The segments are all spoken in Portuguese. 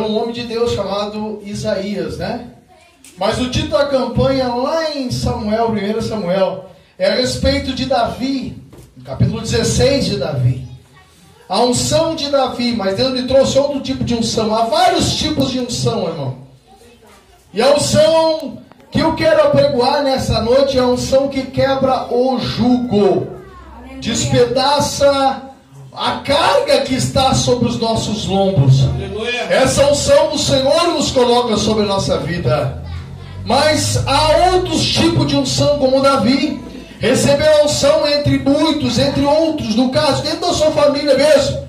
pelo homem de Deus chamado Isaías, né? Mas o título da campanha lá em Samuel, 1 Samuel, é a respeito de Davi, capítulo 16 de Davi. A unção de Davi, mas Deus me trouxe outro tipo de unção. Há vários tipos de unção, irmão. E a unção que eu quero apregoar nessa noite é a unção que quebra o jugo, despedaça a carga que está sobre os nossos lombos. Essa unção do Senhor nos coloca sobre a nossa vida. Mas há outros tipos de unção, como Davi. Recebeu a unção entre muitos, entre outros, no caso, dentro da sua família mesmo.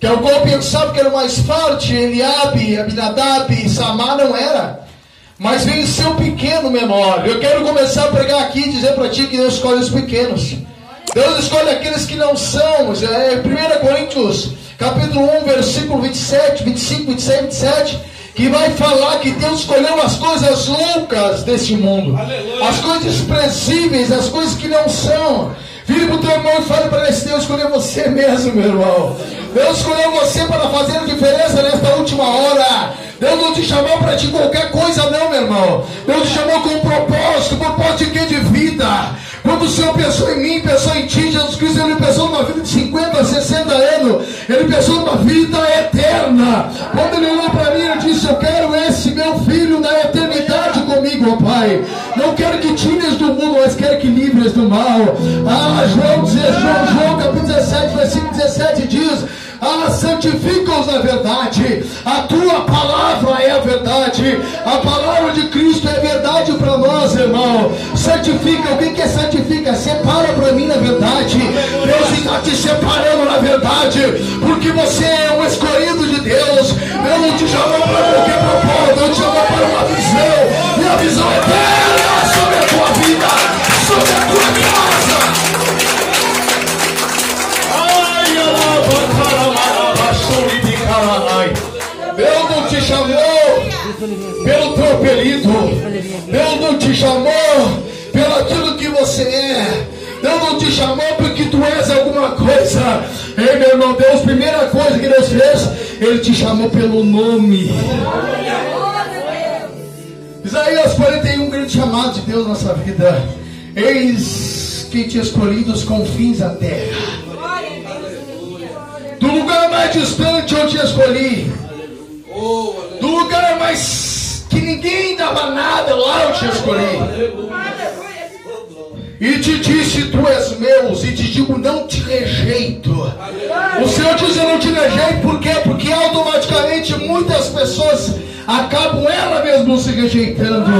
Que é o qual pensava que era mais forte, Eliabe, Abinadab, Samar não era. Mas veio seu pequeno menor. Eu quero começar a pregar aqui e dizer para ti que Deus escolhe os pequenos. Deus escolhe aqueles que não são. É 1 Coríntios, capítulo 1, versículo 27, 25, 27, 27, que vai falar que Deus escolheu as coisas loucas deste mundo. Aleluia. As coisas desprezíveis, as coisas que não são. Vire para o teu irmão e fale para ele se Deus escolheu você mesmo, meu irmão. Deus escolheu você para fazer a diferença nesta última hora. Deus não te chamou para ti qualquer coisa, não, meu irmão. Deus te chamou com um propósito, propósito de quê? De vida. Quando o Senhor pensou em mim, pensou em ti, Jesus Cristo, Ele pensou numa vida de 50, 60 anos, Ele pensou numa vida eterna. Quando Ele olhou para mim, Ele disse: Eu quero esse meu filho na eternidade comigo, ó Pai. Não quero que tires do mundo, mas quero que livres do mal. Ah, João, João, João capítulo 17, versículo 17 diz. Ah, santifica-os na verdade. A tua palavra é a verdade. A palavra de Cristo é verdade para nós, irmão. Santifica. O que é santifica? Separa para mim na verdade. Deus está te separando na verdade. Porque você é um escolhido de Deus. Deus não te chamou para qualquer propósito. Deus te chamou para uma visão. Chamou porque tu és alguma coisa. Ei, meu irmão, Deus, primeira coisa que Deus fez, Ele te chamou pelo nome. Isaías 41, grande chamado de Deus na nossa vida. Eis que te escolhi dos confins da terra do lugar mais distante eu te escolhi. Do lugar mais que ninguém dava nada, lá eu te escolhi. E te disse, tu és meu, e te digo, não te rejeito. O Senhor diz, eu não te rejeito, por quê? Porque automaticamente muitas pessoas acabam ela mesmo se rejeitando.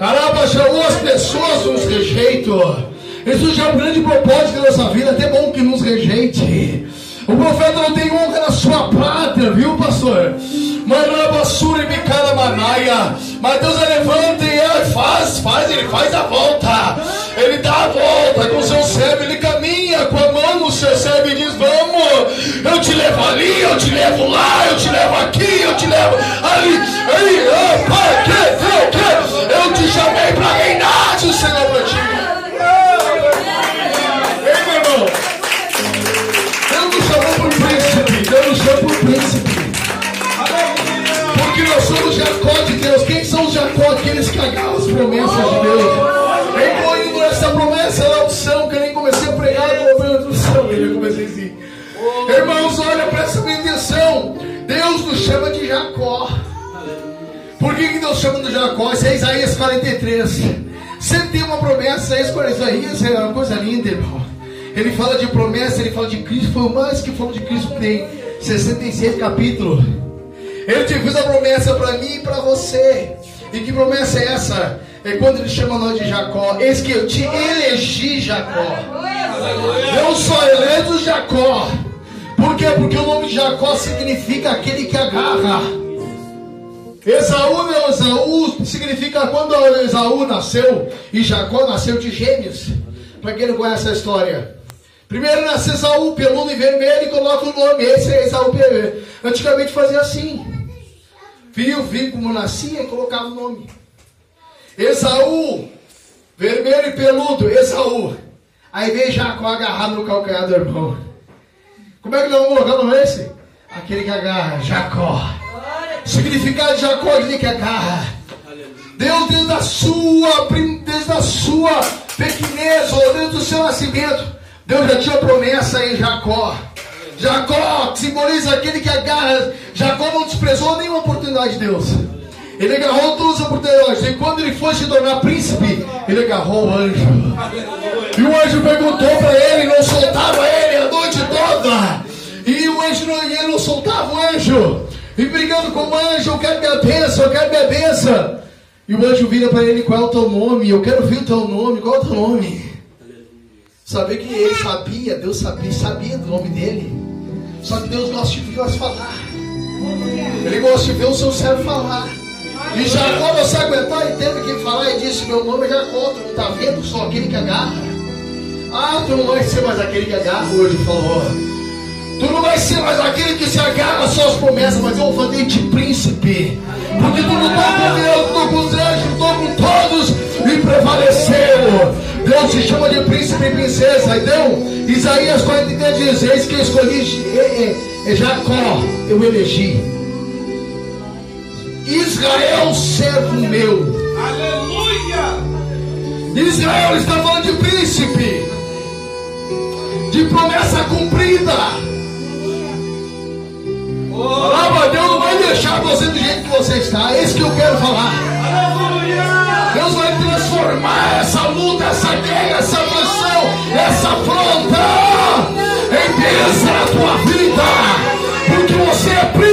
As pessoas nos rejeitam. Isso já é um grande propósito da nossa vida, até bom que nos rejeite. O profeta não tem honra na sua pátria, viu, pastor? Manabassura e Manaia. Mas Deus levanta e faz, faz, ele faz a volta. Ele dá a volta com seu servo, ele caminha com a mão no seu servo e diz: Vamos, eu te levo ali, eu te levo lá, eu te levo aqui, eu te levo ali. Ei, pai, que, que, que? Eu te chamei para reinar, o Senhor para ti. príncipe. Porque nós somos Jacó de Deus. Quem são os Jacó? Aqueles que agarram as promessas de Deus. Chama de Jacó. Por que, que Deus chama de Jacó? Isso é Isaías 43. Sempre tem uma promessa, Isaías é uma coisa linda, irmão. Ele fala de promessa, ele fala de Cristo, foi o mais que falou de Cristo que tem. 66 capítulo. Ele te fez a promessa para mim e para você. E que promessa é essa? É quando ele chama nós de Jacó. Eis que eu te elegi Jacó. Não só eleito Jacó. Quê? Porque o nome de Jacó significa aquele que agarra. Esaú não, Esaú significa quando Esaú nasceu e Jacó nasceu de gêmeos. Para quem não conhece a história. Primeiro nasce Esaú, peludo e vermelho, e coloca o nome. Esse é Esaú. Antigamente fazia assim. Viu, viu como nascia e colocava o nome. Esaú, vermelho e peludo, Esaú. Aí vem Jacó agarrado no calcanhar do irmão. Como é que nós vamos colocar o nome esse? Aquele que agarra, Jacó. significado de Jacó é que agarra. Deus, desde a sua, desde a sua pequenez, ou desde o seu nascimento, Deus já tinha promessa em Jacó. Jacó simboliza aquele que agarra. Jacó não desprezou nenhuma oportunidade de Deus. Ele agarrou todas as oportunidades. E quando ele foi se tornar príncipe, ele agarrou o anjo. E o anjo perguntou para ele, não soltava ele a noite E o anjo não, ele não soltava o anjo. E brigando com o anjo, eu quero minha bênção, eu quero minha bênção. E o anjo vira para ele, qual é o teu nome? Eu quero ver o teu nome, qual é o teu nome? Saber que ele sabia, Deus sabia, sabia do nome dele. Só que Deus gosta de ver falar. Ele gosta de ver o seu servo falar. E Jacó não aguentou e teve que falar e disse: Meu nome é Jacó, não está vendo? Só aquele que agarra. Ah, tu não vai ser mais aquele que agarra hoje, falou. Tu não vai ser mais aquele que se agarra às suas promessas, mas eu vou fazer de príncipe. Porque tu não está com Deus, estou com os anjos, estou com todos e prevaleceu. Deus se chama de príncipe e princesa. Então, Isaías 43 diz: Eis que eu escolhi é, é, é Jacó, eu elegi. Israel, servo meu. Aleluia! Israel está falando de príncipe, promessa cumprida. Palavra Deus não vai deixar você do jeito que você está. É isso que eu quero falar. Deus vai transformar essa luta, essa guerra, essa pressão, essa afronta em bênção na tua vida. Porque você é príncipe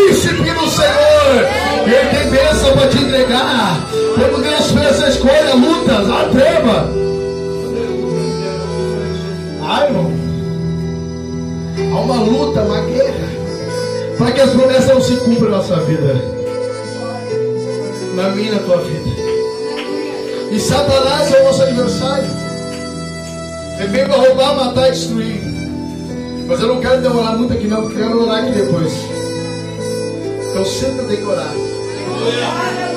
Há uma luta, uma guerra. Para que as promessas não se cumpram na nossa vida. Na minha na tua vida. E Satanás é o nosso adversário. Ele veio para roubar, matar e destruir. Mas eu não quero demorar muito aqui, não, porque eu quero orar aqui depois. Então sempre tem que orar.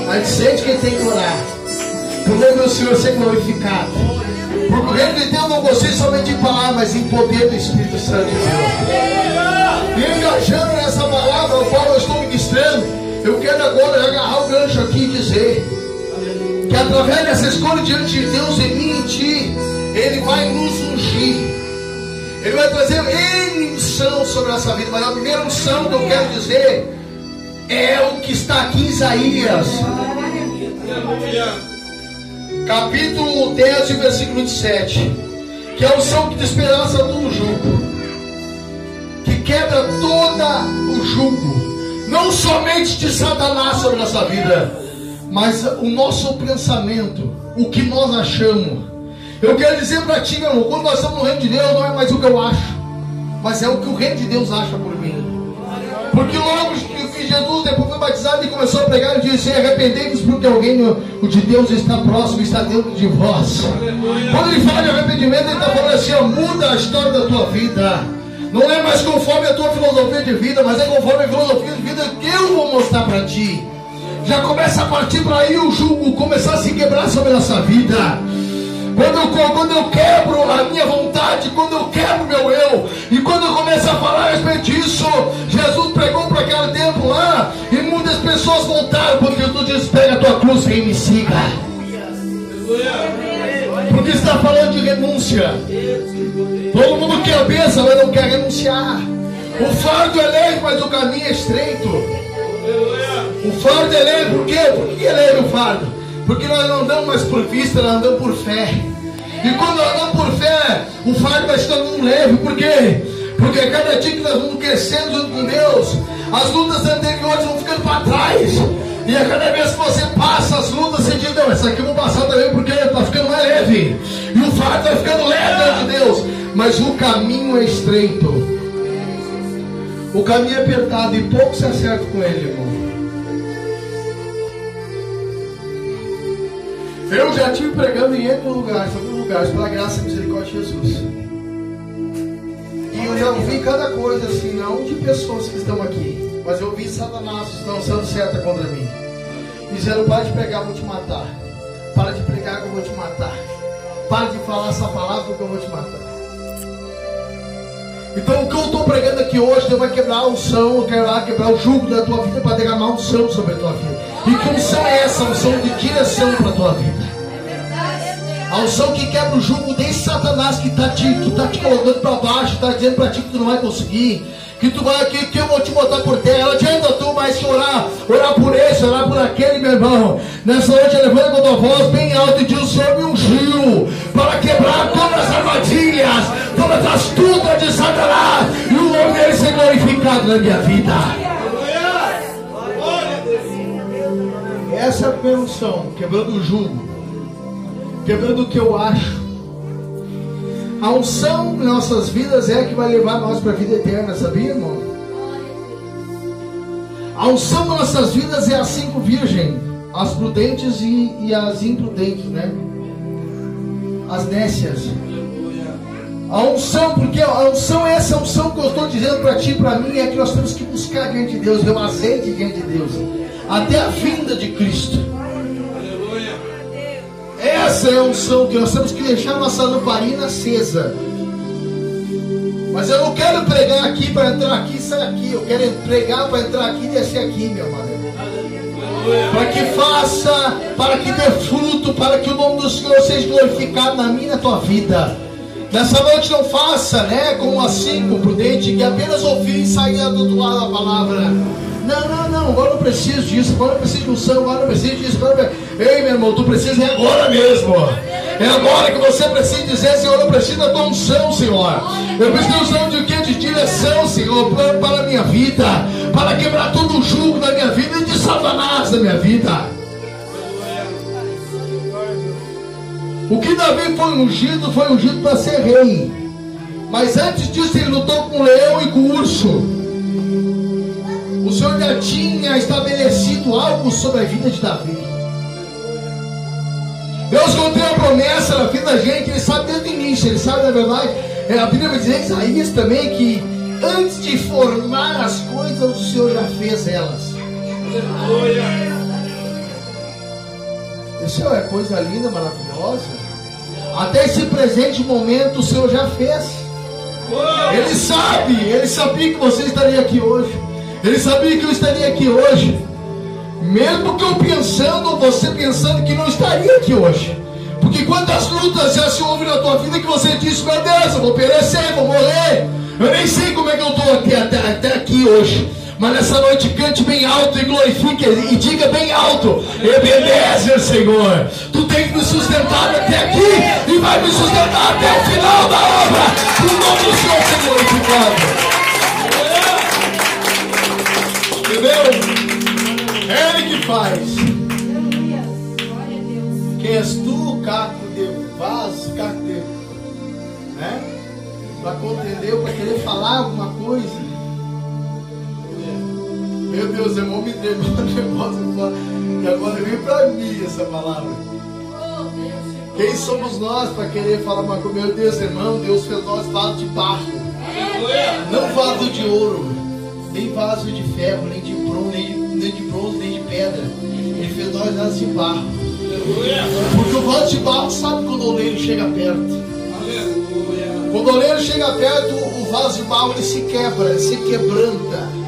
A gente sente que tem que orar. Por nome do Senhor ser glorificado. Porque o reino de Deus não consiste somente em palavras, mas em poder do Espírito Santo de Deus. E engajando nessa palavra ao qual eu estou ministrando, eu quero agora agarrar o gancho aqui e dizer que através dessa escolha diante de Deus em mim e em ti, Ele vai nos ungir. Ele vai trazer N sobre essa vida. Mas a primeira unção que eu quero dizer é o que está aqui em Isaías. Capítulo 10, versículo 27. Que é o som que despedaça todo o jugo. Que quebra todo o jugo. Não somente de Satanás sobre a nossa vida, mas o nosso pensamento, o que nós achamos. Eu quero dizer para ti, meu irmão, quando nós estamos no reino de Deus, não é mais o que eu acho, mas é o que o reino de Deus acha por mim. Porque logo que Jesus depois foi batizado e começou a pregar, ele disse: arrependei-vos porque alguém o de Deus está próximo, está dentro de vós. Quando ele fala de arrependimento, ele está falando assim: ó, muda a história da tua vida. Não é mais conforme a tua filosofia de vida, mas é conforme a filosofia de vida que eu vou mostrar para ti. Já começa a partir para aí o jugo começar a se quebrar sobre a nossa vida. Quando eu, quando eu quebro a minha vontade, quando eu quebro meu eu, e quando eu começo pessoas voltaram, porque Jesus disse: pega a tua cruz e me siga. Porque está falando de renúncia. Todo mundo quer a bênção, mas não quer renunciar. O fardo é leve, mas o caminho é estreito. O fardo é leve, por quê? Por que é leve o fardo? Porque nós não andamos mais por vista, nós andamos por fé. E quando nós andamos por fé, o fardo vai se tornando leve. Por quê? Porque cada dia que nós vamos crescendo com Deus, as lutas anteriores vão ficando para trás. E a cada vez que você passa as lutas, você diz, não, essa aqui eu vou passar também porque está ficando mais leve. E o fardo vai ficando leve de Deus. Mas o caminho é estreito. O caminho é apertado e pouco se acerta com ele, irmão. Eu já estive pregando em N lugares, em lugares, pela graça e misericórdia de Jesus. E eu já ouvi cada coisa assim, não de pessoas que estão aqui, mas eu ouvi Satanás sendo certa contra mim. Dizendo, para de pregar, vou te matar. Para de pregar que eu vou te matar. Para de falar essa palavra que eu vou te matar. Então o que eu estou pregando aqui hoje, Deus vai quebrar a unção, lá quebrar o jugo da tua vida para derramar unção sobre a tua vida. E que unção é essa? Unção de direção para a tua vida. A unção que quebra o jugo desse Satanás que está te, que tá te colocando para baixo, está dizendo para ti que tu não vai conseguir, que tu vai aqui, que eu vou te botar por terra. Não adianta tu mais orar, orar por esse, orar por aquele, meu irmão. Nessa noite levanta a tua voz bem alta e diz: o Senhor me ungiu para quebrar todas as armadilhas, todas as astúcias de Satanás, e o nome dele ser glorificado na minha vida. Essa é a primeira unção, quebrando o jugo quebrando o que eu acho. A unção em nossas vidas é a que vai levar nós para a vida eterna, sabia, irmão? A unção em nossas vidas é as cinco virgens, as prudentes e, e as imprudentes, né? As nécias. A unção, porque a unção é essa unção que eu estou dizendo para ti e para mim, é que nós temos que buscar diante de Deus, ver o azeite diante de Deus, até a vinda de Cristo. É a unção que nós temos que deixar nossa lamparina acesa. Mas eu não quero pregar aqui para entrar aqui e sair aqui. Eu quero pregar para entrar aqui e descer aqui, meu amado. Para que faça, para que dê fruto, para que o nome do Senhor seja glorificado na minha e na tua vida. Nessa noite não faça, né? Como assim, com prudente, que apenas ouvir e sair do outro lado da palavra. Não, não, não, agora não preciso disso, agora não preciso de unção, agora não preciso disso, agora Ei, meu irmão, tu precisa é agora mesmo. É agora que você precisa dizer, Senhor, eu preciso da tua unção, Senhor. Eu preciso de unção de? De direção, Senhor, para a minha vida, para quebrar todo o jugo da minha vida e de Satanás da minha vida. O que Davi foi ungido, foi ungido para ser rei. Mas antes disso ele lutou com o leão e com o urso. O Senhor já tinha estabelecido algo sobre a vida de Davi. Deus contém a promessa na vida da gente, Ele sabe desde o início, Ele sabe na verdade. É, a Bíblia vai dizer em Isaías também que antes de formar as coisas, o Senhor já fez elas. Isso é coisa linda, maravilhosa. Até esse presente momento o Senhor já fez. Ele sabe, ele sabia que você estaria aqui hoje. Ele sabia que eu estaria aqui hoje. Mesmo que eu pensando, você pensando que não estaria aqui hoje. Porque quantas lutas já se houve na tua vida que você disse, meu Deus, eu vou perecer, vou morrer. Eu nem sei como é que eu estou até, até, até aqui hoje. Mas nessa noite cante bem alto e glorifique e diga bem alto: Ebenezer, Senhor. Tu tem que me sustentar até aqui e vai me sustentar até o final da obra. O nome do Senhor ser glorificado. Faz. Quem és tu, caco de vaso, caco de. Né? Para contender, para querer falar alguma coisa. Meu Deus, irmão, me entregou um negócio e agora vem para mim essa palavra. Quem somos nós para querer falar uma coisa? Meu Deus, irmão, Deus fez nós vaso de barro, não vaso de ouro nem vaso de ferro, nem de bronze, nem de, de, bronze, nem de pedra. Ele fez nós vasos de barro. Porque o vaso de barro sabe quando o oleiro chega perto. Quando o oleiro chega perto, o vaso de barro ele se quebra, se quebranta.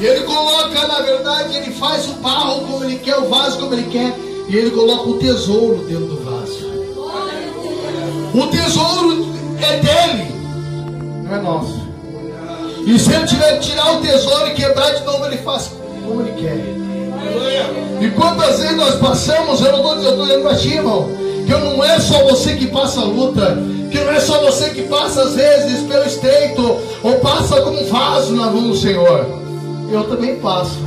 E ele coloca, na verdade, ele faz o barro como ele quer, o vaso como ele quer, e ele coloca o tesouro dentro do vaso. O tesouro é dele, não é nosso. E se ele tiver que tirar o tesouro e quebrar de novo, ele faz como ele quer. E quantas vezes nós passamos, eu não estou dizendo, dizendo para ti, irmão, que não é só você que passa a luta, que não é só você que passa às vezes pelo estreito, ou passa como um vaso na mão do Senhor. Eu também passo,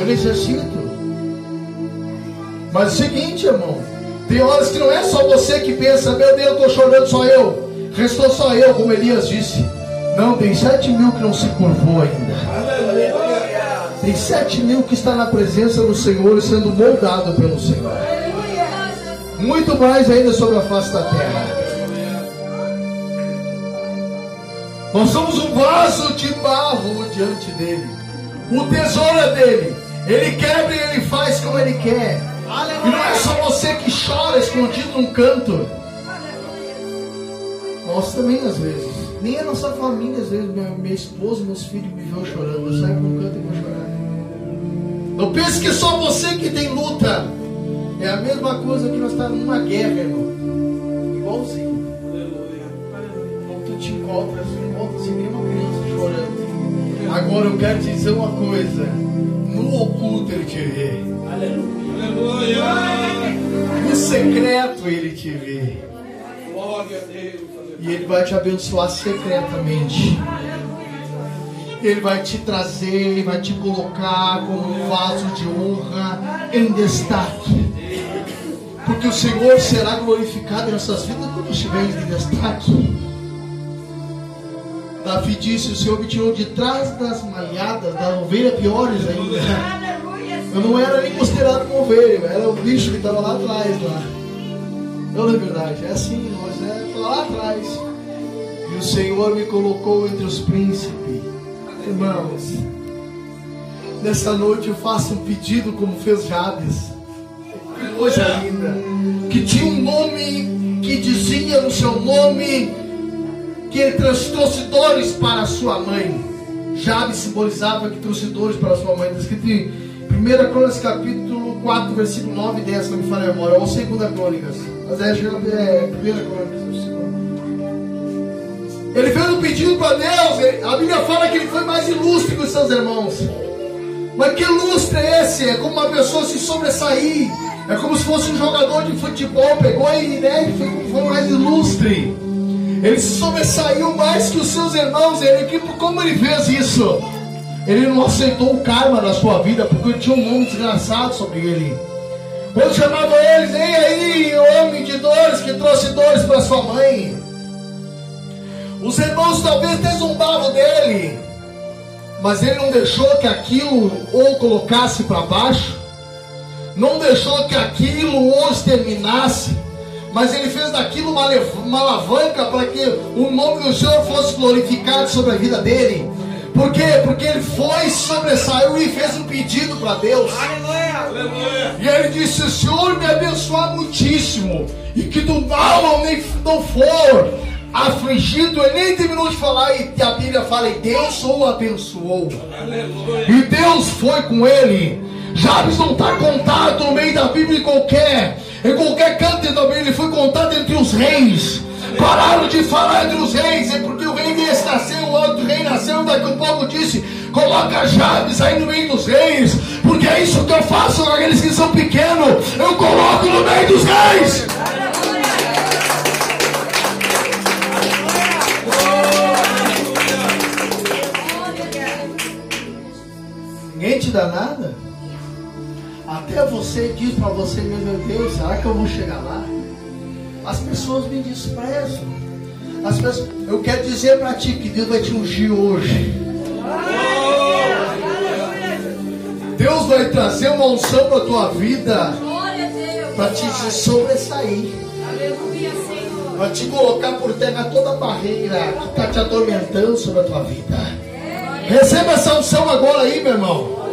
eu necessito. Mas é o seguinte, irmão, tem horas que não é só você que pensa, meu Deus, estou chorando só eu, restou só eu, como Elias disse. Não, tem sete mil que não se curvou ainda. Tem sete mil que está na presença do Senhor e sendo moldado pelo Senhor. Muito mais ainda sobre a face da terra. Nós somos um vaso de barro diante dele. O tesouro é dele. Ele quebra e ele faz como ele quer. E não é só você que chora escondido num canto. Nós também, às vezes. Nem a nossa família, às vezes, minha, minha esposa, meus filhos me vêem chorando. Eu saio no canto e vou chorar. Não pense que só você que tem luta. É a mesma coisa que nós estamos numa guerra, irmão. Igualzinho. Quando tu te encontra assim, volta assim, nem uma criança chorando. Agora eu quero te dizer uma coisa. No oculto ele te vê. Aleluia. No secreto ele te vê. Glória a Deus. E Ele vai te abençoar secretamente. Ele vai te trazer, vai te colocar como um vaso de honra em destaque. Porque o Senhor será glorificado nessas vidas quando estiver em destaque. Davi disse: O Senhor me tirou de trás das malhadas, da ovelha piores ainda. Eu não era nem considerado uma ovelha, era o bicho que estava lá atrás. lá. Não é verdade, é assim, é lá atrás. E o Senhor me colocou entre os príncipes. Irmãos, nessa noite eu faço um pedido como fez Jabes. Que coisa linda. Que tinha um nome que dizia no seu nome que ele trouxe dores para sua mãe. Jabes simbolizava que trouxe dores para sua mãe. Está escrito em 1 Crônicas capítulo 4, versículo 9 e 10, se não me falha a memória, ou 2 Crônicas. Mas é, é 1 Crônicas. Ele fez um pedido para Deus. A Bíblia fala que ele foi mais ilustre que os seus irmãos. Mas que lustre é esse? É como uma pessoa se sobressair. É como se fosse um jogador de futebol. Pegou e né, foi, mais ilustre. Ele se sobressaiu mais que os seus irmãos. Ele, como ele fez isso? Ele não aceitou o karma na sua vida porque tinha um nome desgraçado sobre ele. Quando chamava eles, ei aí, homem de dores que trouxe dores para sua mãe. Os irmãos talvez até zombavam dele, mas ele não deixou que aquilo o colocasse para baixo, não deixou que aquilo o exterminasse, mas ele fez daquilo uma, uma alavanca para que o nome do Senhor fosse glorificado sobre a vida dele. Por quê? Porque ele foi, sobressaiu e fez um pedido para Deus. Aleluia. E ele disse: O Senhor me abençoar muitíssimo, e que do mal não for afligido, ele nem terminou de falar, e a Bíblia fala: E Deus o abençoou. Aleluia. E Deus foi com ele. Jabes não está contado no meio da Bíblia em qualquer, em qualquer canto da Bíblia, ele foi contado entre os reis. Pararam de falar entre os reis, é porque o rei desse nasceu, o outro rei nasceu, daqui a pouco disse: coloca Jabes aí no meio dos reis, porque é isso que eu faço com aqueles que são pequenos, eu coloco no meio dos reis. Ninguém te dá nada? Até você diz para você mesmo, meu Deus, será que eu vou chegar lá? As pessoas me desprezam. As pessoas, eu quero dizer para ti que Deus vai te ungir hoje. Deus vai trazer uma unção para tua vida para te sobressair. Para te colocar por terra toda a barreira que está te atormentando sobre a tua vida. Receba essa unção agora aí, meu irmão.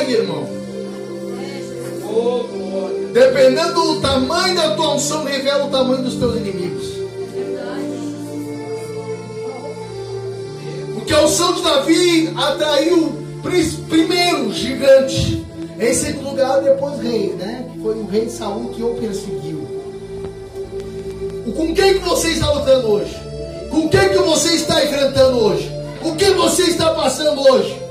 Irmão. Dependendo do tamanho da tua unção, revela o tamanho dos teus inimigos. Porque a unção de Davi atraiu primeiro gigante. Em segundo lugar, depois rei, né? Que foi o rei Saul que o perseguiu. Com quem que você está lutando hoje? Com quem que você está enfrentando hoje? O que você está passando hoje?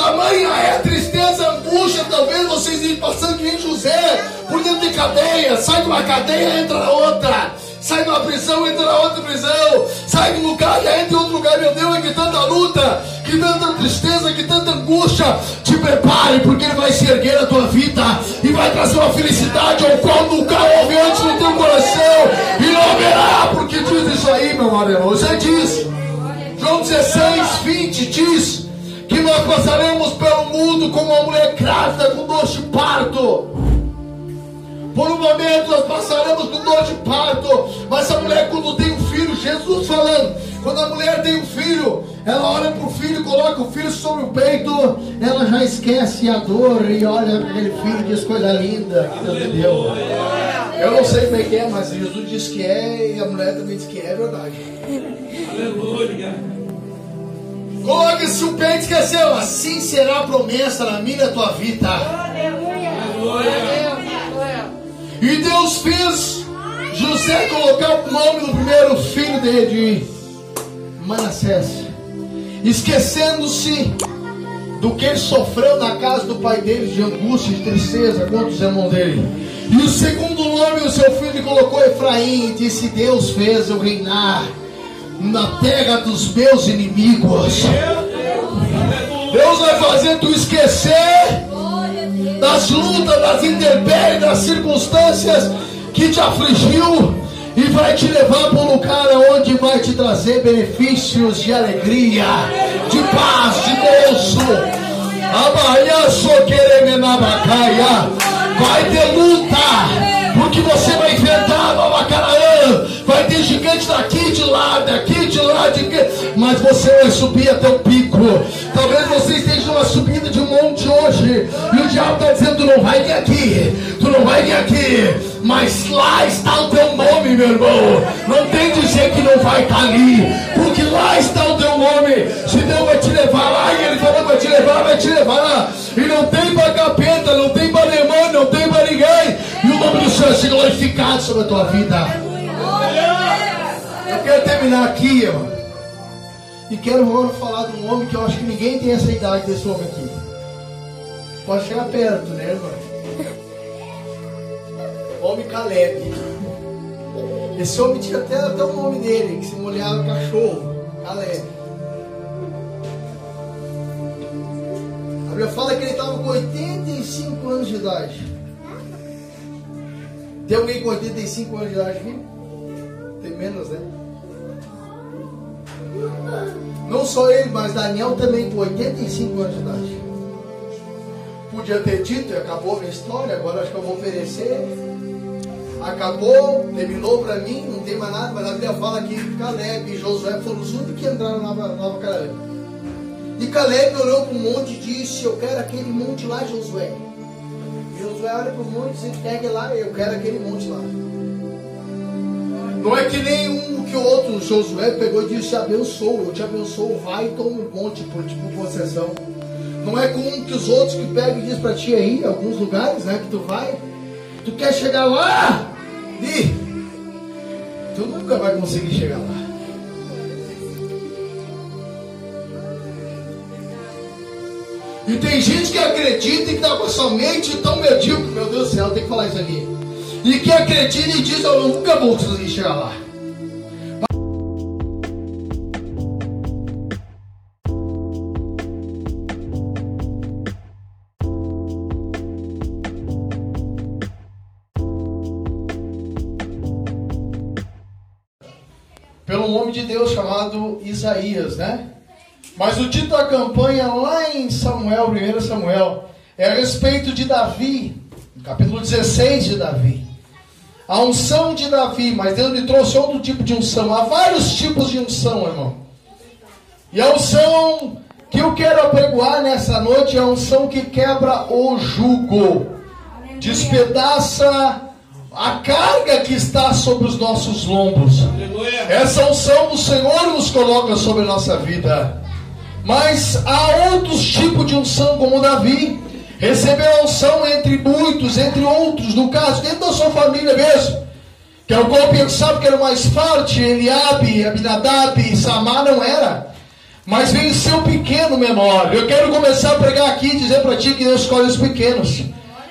Tamanha é a tristeza, a angústia, talvez vocês estejam passando de José por dentro de cadeia, sai de uma cadeia, entra na outra, sai de uma prisão, entra na outra prisão, sai de um lugar, entra em outro lugar, meu Deus, é que tanta luta, que tanta tristeza, que tanta angústia, te prepare, porque ele vai se erguer na tua vida e vai trazer uma felicidade ao qual nunca houve antes no teu coração, e não haverá, porque diz isso aí, meu amado, você diz, João 16, 20 diz que nós passaremos pelo mundo como uma mulher grávida com dor de parto. Por um momento nós passaremos com dor de parto, mas a mulher, quando tem um filho, Jesus falando, Quando a mulher tem um filho, ela olha para o filho, coloca o filho sobre o peito, ela já esquece a dor e olha para aquele filho e diz coisa linda que Deus me deu. Eu não sei como é que é, mas Jesus diz que é e a mulher também diz que é verdade. Aleluia. Coloque-se o peito e esqueceu. Assim será a promessa na minha tua vida. Aleluia. E Deus fez José colocar o nome do primeiro filho dele de Manassés, esquecendo-se do que ele sofreu na casa do pai dele, de angústia, de tristeza contra os irmãos dele. E o segundo nome o seu filho colocou Efraim, e disse: Deus fez eu reinar na terra dos meus inimigos. Deus vai fazer tu esquecer das lutas, das intempéries, das circunstâncias que te afligiu e vai te levar para um lugar onde vai te trazer benefícios de alegria, de paz, de gozo. Vai ter luta, porque você vai enfrentar Nova Canaã. Vai ter gigante daqui, de lá, daqui, mas você vai subir até o pico. Talvez você esteja numa subida de um monte hoje, e o diabo está dizendo: tu não vai vir aqui, tu não vai vir aqui mas lá está o teu nome, meu irmão. Não tem dizer que não vai estar ali, porque lá está o teu nome. Se Deus vai te levar lá, e Ele falou vai te levar, vai te levar lá. E não tem para capeta, não tem para demônio, não tem para ninguém. E o nome do Senhor seja glorificado sobre a tua vida. Quero terminar aqui, irmão. E quero agora falar de um homem que eu acho que ninguém tem essa idade desse homem aqui. Pode chegar perto, né, irmão? homem Caleb. Esse homem tinha até, até o nome dele, que se molhava cachorro. Caleb. A Bíblia fala que ele estava com 85 anos de idade. Tem alguém com 85 anos de idade aqui? Tem menos, né? Não só ele, mas Daniel também com 85 anos de idade. Podia ter dito acabou a minha história, agora acho que eu vou oferecer acabou, terminou para mim, não tem mais nada, mas a Bíblia fala que Caleb e Josué foram os únicos que entraram na Nova, Nova Caleb. E Caleb olhou para o monte e disse: Eu quero aquele monte lá, Josué. E Josué olha para o monte e diz: Pegue lá, eu quero aquele monte lá. Não é que nem um que o outro, Josué pegou e disse: Abençoo, eu te abençoo, vai e toma um monte por, tipo, possessão. Não é como que os outros que pegam e diz para ti aí, alguns lugares, né, que tu vai. Tu quer chegar lá? E tu nunca vai conseguir chegar lá. E tem gente que acredita e que está com a sua mente tão medíocre, meu Deus do céu, tem que falar isso aqui. E que acredita e diz, eu nunca vou conseguir chegar lá. Chamado Isaías, né? Mas o título da campanha lá em Samuel, 1 Samuel, é a respeito de Davi, capítulo 16 de Davi. A unção de Davi, mas Deus me trouxe outro tipo de unção. Há vários tipos de unção, irmão. E a unção que eu quero apregoar nessa noite é a unção que quebra o jugo, despedaça a carga que está sobre os nossos lombos. Essa unção do Senhor nos coloca sobre a nossa vida. Mas há outros tipos de unção, como Davi. Recebeu a unção entre muitos, entre outros, no caso, dentro da sua família mesmo. Que é o qual pensava que era mais forte, Eliabe, Abinadab, Samar não era. Mas veio ser o pequeno menor. Eu quero começar a pregar aqui e dizer para ti que Deus escolhe os pequenos.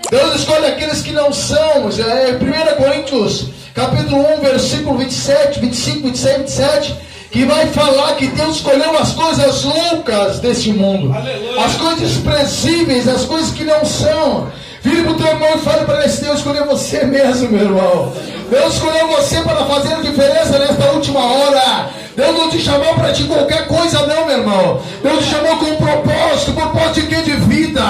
Deus escolhe aqueles que não são. É 1 Coríntios, capítulo 1, versículo 27, 25, 26, 27, que vai falar que Deus escolheu as coisas loucas deste mundo, Aleluia. as coisas desprezíveis, as coisas que não são. Vire para o teu irmão e fale para ele: Deus escolheu você mesmo, meu irmão. Deus escolheu você para fazer a diferença nesta última hora. Deus não te chamou para ti qualquer coisa, não, meu irmão. Deus te chamou com um propósito, propósito de quê? De vida.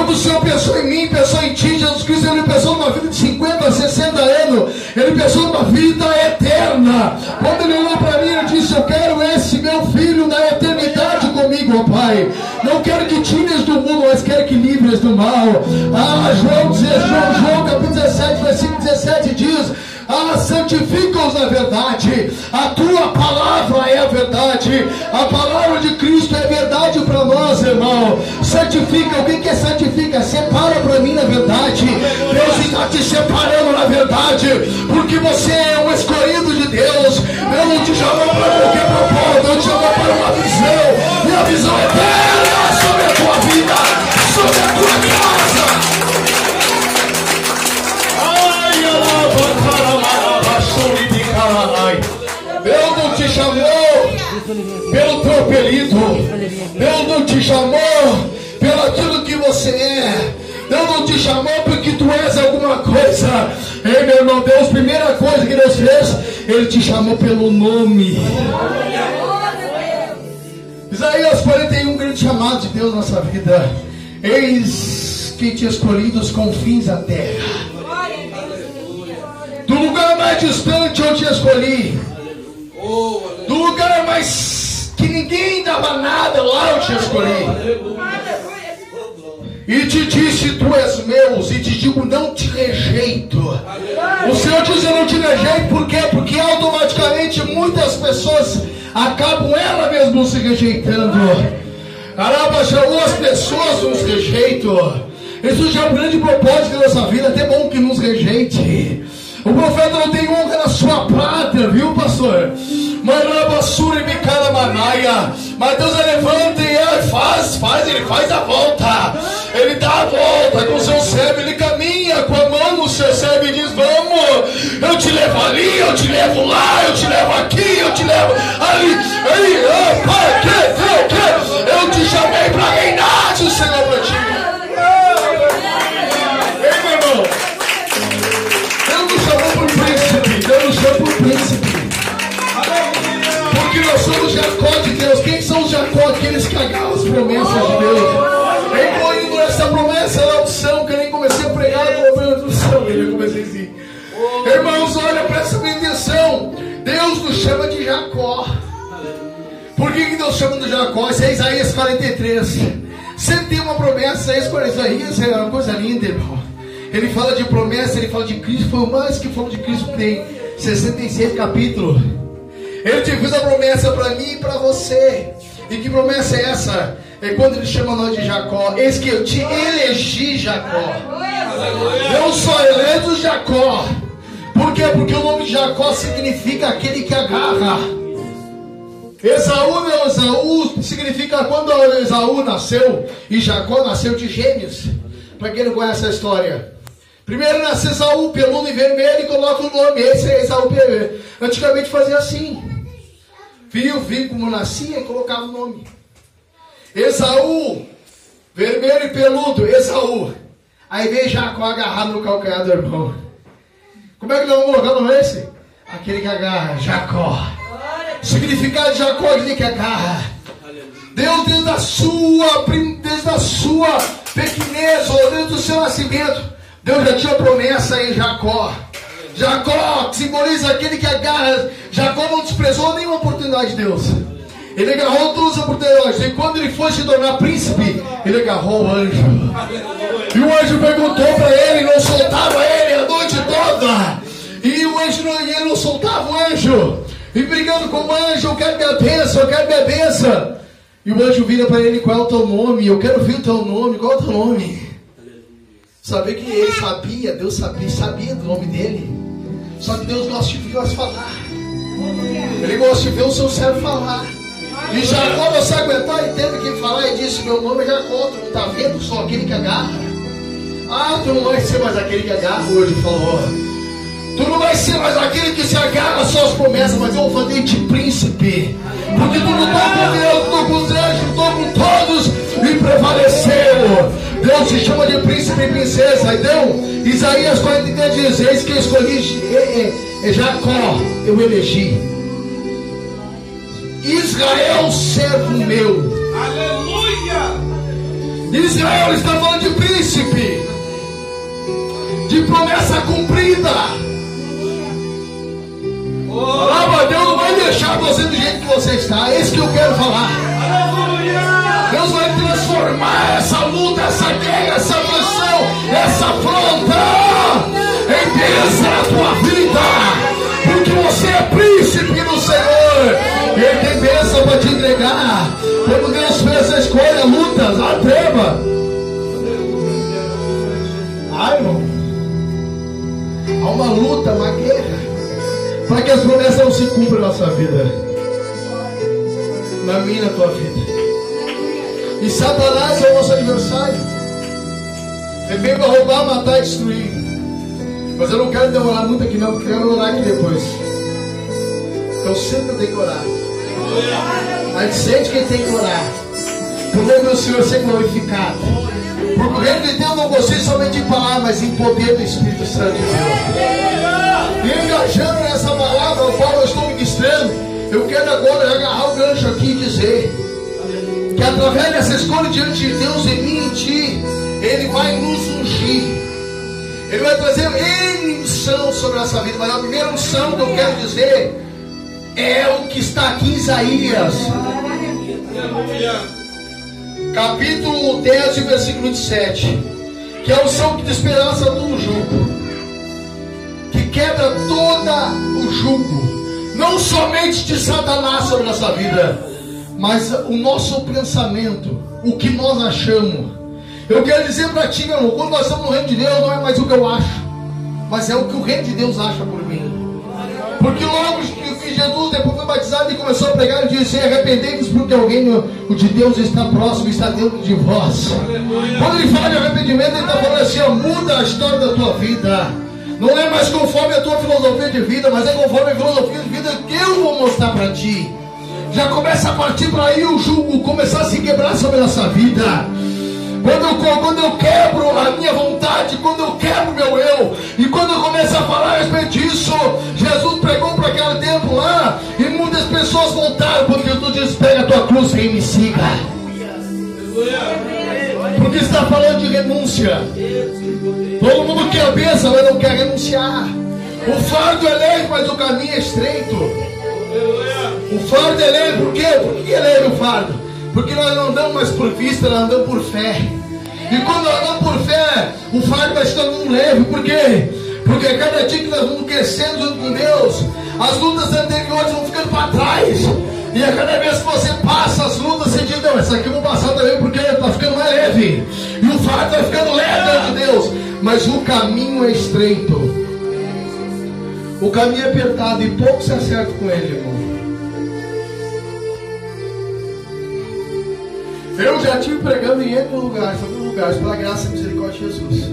Quando o Senhor pensou em mim, pensou em ti, Jesus Cristo, ele pensou numa vida de 50, 60 anos, ele pensou numa vida eterna. Quando ele olhou para mim, ele disse: Eu quero esse meu filho na eternidade comigo, ó Pai. Não quero que tires do mundo, mas quero que livres do mal. Ah, João, João, João capítulo 17, versículo 17 diz. Ah, santifica-os na verdade. A tua palavra é a verdade. A palavra de Cristo é verdade para nós, irmão. Santifica. O que é santifica? Separa para mim na verdade. Deus está te separando na verdade. Porque você é um escolhido de Deus. Deus não te chamou para qualquer propósito. Deus te chamou para uma visão. E a visão eterna sobre a tua vida, sobre a tua pelo teu apelido. Deus não te chamou pelo aquilo que você é. Deus não te chamou porque tu és alguma coisa. Ei, meu irmão, Deus, primeira coisa que Deus fez, Ele te chamou pelo nome. Isaías 41, um grande chamado de Deus na nossa vida. Eis que te escolhi dos confins da terra do lugar mais distante eu te escolhi. Mais que ninguém dava nada, lá eu te escolhi. E te disse, tu és meu, e te digo, não te rejeito. O Senhor diz, eu não te rejeito, por quê? Porque automaticamente muitas pessoas acabam ela mesmo se rejeitando. Ou as pessoas nos rejeitam. Isso já é um grande propósito da nossa vida, até bom que nos rejeite. O profeta não tem honra na sua pátria, viu, pastor? Manabasura e Micala Manaia. Mas Deus levanta e faz, faz, ele faz a volta. Ele dá a volta com o seu servo, ele caminha com a mão no seu servo e diz: Vamos, eu te levo ali, eu te levo lá, eu te levo aqui, eu te levo ali. Ei, oh, pai, que, que, que? Eu te chamei para reinar, Senhor para ti. Jacó de Deus. Quem são os Jacó? Aqueles que agarram as promessas de Deus. Incluindo essa promessa da unção, que eu nem comecei a pregar no governo do céu. Eu comecei assim. Irmãos, olha, presta bem atenção. Deus nos chama de Jacó. Por que, que Deus chama de Jacó? Isso é Isaías 43. Sempre tem uma promessa, Isaías é uma coisa linda, irmão. Ele fala de promessa, ele fala de Cristo. Foi o mais que falou de Cristo que tem 66 capítulos. Ele te fez a promessa para mim e para você. E que promessa é essa? É quando ele chama nós de Jacó. Eis que eu te elegi Jacó. Não só eleito Jacó. Por quê? Porque o nome de Jacó significa aquele que agarra. Esaú, meu Esaú, significa quando Esaú nasceu e Jacó nasceu de gêmeos. Para quem não conhece a história. Primeiro nasce Esaú, peludo e vermelho, e coloca o nome. Esse é Esaú vermelho. Antigamente fazia assim. Viu, viu como nascia e colocava o nome. Esaú, vermelho e peludo, Esaú. Aí vem Jacó agarrado no calcanhar do irmão. Como é que nós vamos colocar o nome esse? Aquele que agarra, Jacó. Significado de Jacó, aquele que agarra. Deus desde a sua, desde a sua pequenez, ou desde o seu nascimento, Deus já tinha promessa em Jacó. Jacó simboliza aquele que agarra. Jacó não desprezou nenhuma oportunidade de Deus. Ele agarrou todas as oportunidades. E quando ele foi se tornar príncipe, ele agarrou o anjo. E o anjo perguntou para ele, não soltava ele a noite toda. E o anjo não, ele não soltava o anjo. E brigando com o anjo, eu quero minha bênção, eu quero minha bênção. E o anjo vira para ele, qual é o teu nome? Eu quero ver o teu nome, qual é o teu nome? Saber que ele sabia, Deus sabia, sabia do nome dele. Só que Deus gosta de ver falar. Ele gosta de ver o seu servo falar. E Jacó não se aguentou e teve que falar e disse: Meu nome é Jacó, tu não está vendo só aquele que agarra? Ah, tu não vai ser mais aquele que agarra hoje, falou. Tu não vai ser mais aquele que se agarra só as promessas, mas eu vou fazer de príncipe. Porque tu não está com Deus, estou com os anjos, estou com todos e prevaleceu. Deus se chama de príncipe e princesa. Então, Isaías 43 diz: Eis que eu escolhi é, é, é Jacó, eu elegi. Israel, servo meu. Aleluia! Israel está falando de príncipe, de promessa cumprida. Oh. Deus não vai deixar você do jeito que você está. É isso que eu quero falar. Aleluia! transformar essa luta, essa guerra, essa pressão, essa afronta em bênção na tua vida. Porque você é príncipe do Senhor. Ele tem bênção para te entregar. Quando Deus fez a escolha, lutas, a treva. Ai, irmão. Há uma luta, uma guerra. Para que as promessas não se cumpram na nossa vida na minha na tua vida. E Satanás é o nosso adversário. Ele veio para roubar, matar e destruir. Mas eu não quero demorar muito aqui, não, porque eu quero orar aqui depois. Então sempre tem que orar. A gente sente que tem que orar. Por nome do Senhor ser glorificado. Porque o reino de Deus não consiste somente em palavras, mas em poder do Espírito Santo de Deus. E engajando Eu quero agora agarrar o gancho aqui e dizer que através dessa escolha diante de Deus em mim e em ti, Ele vai nos ungir. Ele vai trazer N unção sobre essa vida. Mas a primeira unção que eu quero dizer é o que está aqui em Isaías. Capítulo 10, versículo 27. Que é a unção que te esperança todo jugo. Que quebra toda o jugo não somente de Satanás sobre a nossa vida, mas o nosso pensamento, o que nós achamos. Eu quero dizer para ti, meu irmão, quando nós estamos no reino de Deus, não é mais o que eu acho, mas é o que o reino de Deus acha por mim. Porque logo que Jesus, depois foi batizado e começou a pregar, ele disse: Arrependei-vos, porque o reino de Deus está próximo, está dentro de vós. Quando ele fala de arrependimento, ele está falando assim: ó, muda a história da tua vida. Não é mais conforme a tua filosofia de vida, mas é conforme a filosofia de vida que eu vou mostrar para ti. Já começa a partir para aí o jugo começar a se quebrar sobre essa vida. Quando eu, quando eu quebro a minha vontade, quando eu quebro meu eu, e quando eu começo a falar a respeito disso, Jesus pregou para aquele tempo lá, e muitas pessoas voltaram, porque Jesus disse: pega a tua cruz e me siga. Porque está falando de renúncia. Todo mundo quer a bênção, mas não quer renunciar. O fardo é leve, mas o caminho é estreito. O fardo é leve, por quê? Por que é leve o fardo? Porque nós não andamos mais por vista, nós andamos por fé. E quando nós andamos por fé, o fardo vai se tornando leve. Por quê? Porque cada dia que nós vamos crescendo junto com Deus, as lutas anteriores vão ficando para trás. E a cada vez que você passa as lutas, você diz, não, essa aqui eu vou passar também porque está ficando mais leve. E o fardo vai ficando leve de Deus. Mas o caminho é estreito. O caminho é apertado e pouco se acerta com ele, irmão. Eu já estive pregando em outros lugares, outros lugares, pela graça e misericórdia de Jesus.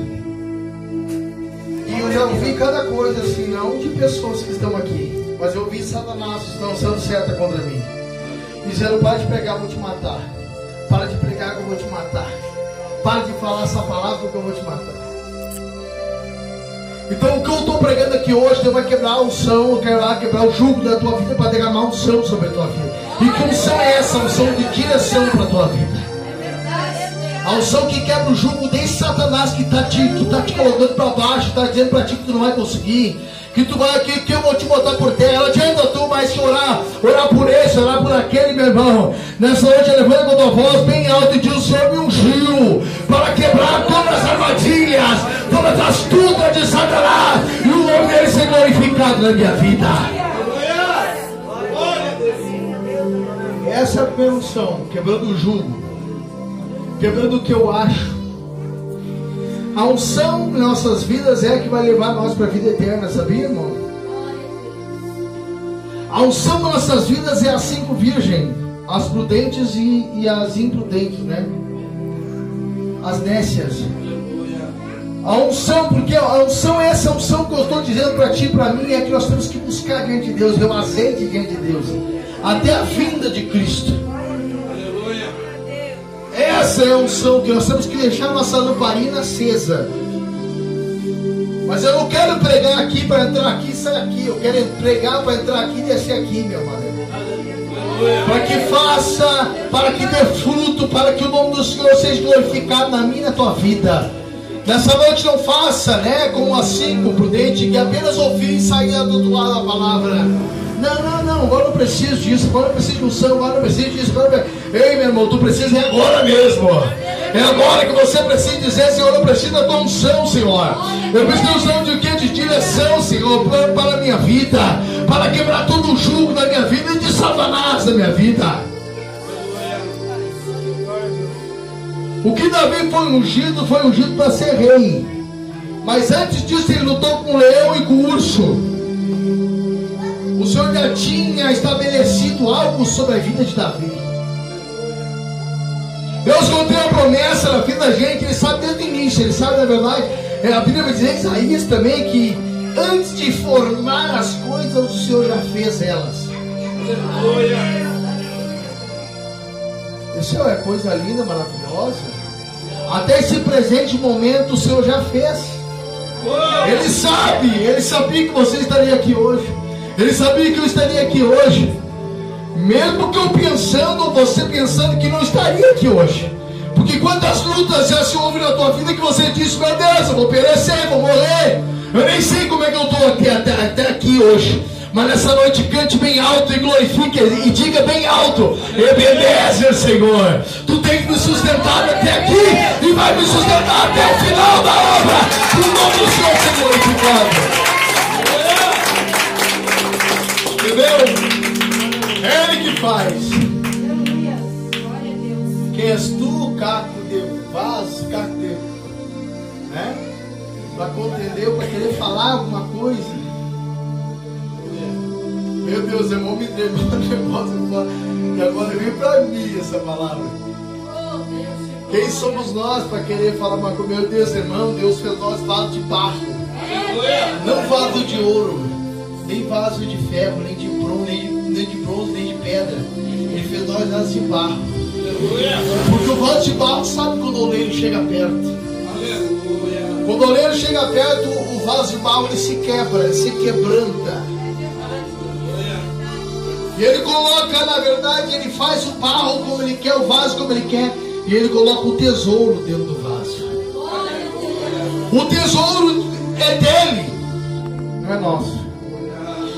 E eu já ouvi cada coisa assim, não de pessoas que estão aqui mas eu vi Satanás lançando seta contra mim. Dizendo, para de pregar, vou te matar. Para de pregar que eu vou te matar. Para de falar essa palavra que eu vou te matar. Então o que eu estou pregando aqui hoje, Deus vai quebrar a unção, lá quebrar o jugo da tua vida para derramar unção sobre a tua vida. E que unção é essa? Unção de direção para a tua vida. A unção que quebra o jugo desse Satanás que está te, tá te colocando para baixo, está dizendo para ti que tu não vai conseguir que tu vai aqui, que eu vou te botar por terra. Não adianta tu mais orar, orar por esse, orar por aquele, meu irmão. Nessa noite levanta a tua voz bem alta e diz: O Senhor me ungiu para quebrar todas as armadilhas, todas as astúcias de Satanás, e o nome dele ser glorificado na minha vida. Essa é a unção, quebrando o jugo, quebrando o que eu acho a unção em nossas vidas é a que vai levar nós para a vida eterna, sabia, irmão? A unção em nossas vidas é as cinco virgens, as prudentes e, e as imprudentes, né? As nécias. A unção, porque a unção é essa unção que eu estou dizendo para ti e para mim, é que nós temos que buscar diante de Deus, ver o azeite diante de Deus, até a vinda de Cristo. Essa é a unção que nós temos que deixar nossa lamparina acesa. Mas eu não quero pregar aqui para entrar aqui e sair aqui. Eu quero pregar para entrar aqui e descer aqui, meu amado. Para que faça, para que dê fruto, para que o nome do Senhor seja glorificado na minha e na tua vida. Nessa noite não faça, né, como assim, com prudente, que apenas ouvir e sair do outro lado da palavra. Não, não, não, agora eu preciso disso, agora eu preciso de unção, agora eu preciso disso. Agora eu... Ei, meu irmão, tu precisa é agora mesmo. É agora que você precisa dizer, Senhor, eu preciso da tua unção, Senhor. Eu preciso da unção de? De direção, Senhor, para a minha vida, para quebrar todo o jugo da minha vida e de Satanás da minha vida. O que Davi foi ungido, foi ungido para ser rei. Mas antes disso ele lutou com o leão e com o urso. O Senhor já tinha estabelecido algo sobre a vida de Davi. Deus contém a promessa na vida da gente, Ele sabe desde o início, Ele sabe na verdade. É, a Bíblia vai dizer em Isaías também que antes de formar as coisas, o Senhor já fez elas. Isso é coisa linda, maravilhosa. Até esse presente momento o Senhor já fez. Ele sabe, ele sabia que você estaria aqui hoje. Ele sabia que eu estaria aqui hoje. Mesmo que eu pensando, você pensando que não estaria aqui hoje. Porque quantas lutas já se houve na tua vida que você disse, meu Deus, eu vou perecer, vou morrer. Eu nem sei como é que eu estou até, até, até aqui hoje. Mas nessa noite cante bem alto e glorifique e diga bem alto: Ebenezer, Senhor. Tu tem me sustentado até aqui e vai me sustentar até o final da obra. O nome do Senhor ser glorificado. Entendeu? É Ele que faz. Quem és tu, caco de vaso, caco de. Né? Para contender, para querer falar alguma coisa. Meu Deus, irmão, me entregou o negócio e agora veio para mim essa palavra. Quem somos nós para querer falar uma coisa? Meu Deus, irmão, Deus fez nós vaso de barro, não vaso de ouro nem vaso de ferro, nem de bronze, nem de, nem de, bronze, nem de pedra. Ele fez nós vasos de barro. Porque o vaso de barro sabe quando o oleiro chega perto. Quando o oleiro chega perto, o vaso de barro ele se quebra, ele se quebranta. E ele coloca, na verdade, ele faz o barro como ele quer, o vaso como ele quer. E ele coloca o tesouro dentro do vaso. O tesouro é dele, não é nosso.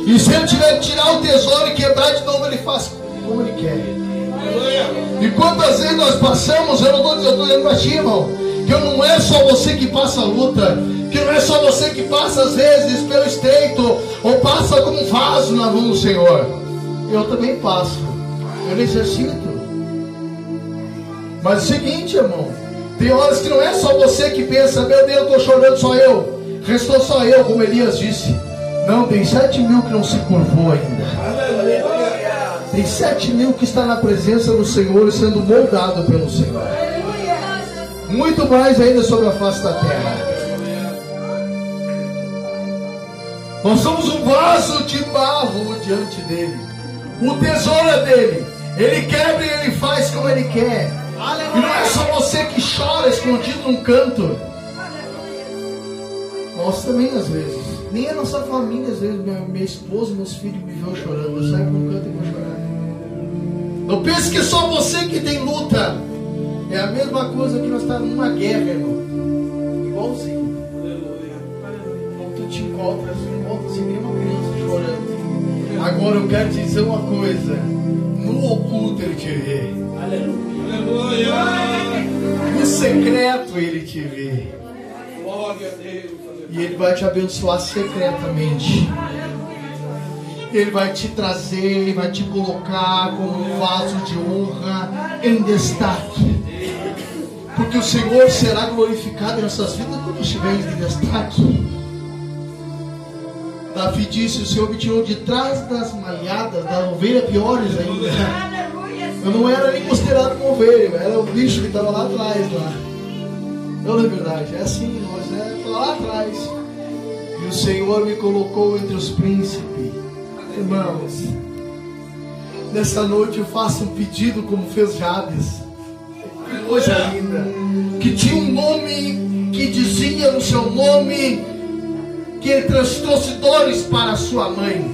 E se ele tiver que tirar o tesouro e quebrar de novo, ele faz como ele quer. E quantas vezes nós passamos, eu não estou dizendo, para ti, irmão, que não é só você que passa a luta, que não é só você que passa às vezes pelo estreito, ou passa como vaso na mão do Senhor. Eu também passo, eu necessito. Mas é o seguinte, irmão, tem horas que não é só você que pensa, meu Deus, estou chorando só eu, restou só eu, como Elias disse. Não, tem sete mil que não se curvou ainda. Tem sete mil que está na presença do Senhor e sendo moldado pelo Senhor. Muito mais ainda sobre a face da terra. Nós somos um vaso de barro diante dele. O tesouro é dele. Ele quebra e ele faz como ele quer. E não é só você que chora escondido num canto. Nós também às vezes. Nem a nossa família, às vezes, minha, minha esposa, meus filhos me veem chorando. Eu saio com canto e vou chorar. Não pense que é só você que tem luta. É a mesma coisa que nós estamos numa guerra, irmão. Igualzinho. Quando tu te encontras, tu encontra assim, nem uma criança chorando. Agora eu quero te dizer uma coisa. No oculto ele te vê. Aleluia. No secreto ele te vê. Glória a Deus. E Ele vai te abençoar secretamente. Ele vai te trazer, vai te colocar como um vaso de honra em destaque. Porque o Senhor será glorificado nessas vidas quando estiveres em destaque. Davi disse: O Senhor me tirou de trás das malhadas, da ovelha piores ainda. Eu não era nem considerado uma ovelha, era o bicho que estava lá atrás. Lá. Não é verdade, é assim, nós é lá atrás. E o Senhor me colocou entre os príncipes. Irmãos, nessa noite eu faço um pedido como fez Jabes. Que coisa linda. Que tinha um nome que dizia no seu nome que ele trouxe dores para sua mãe.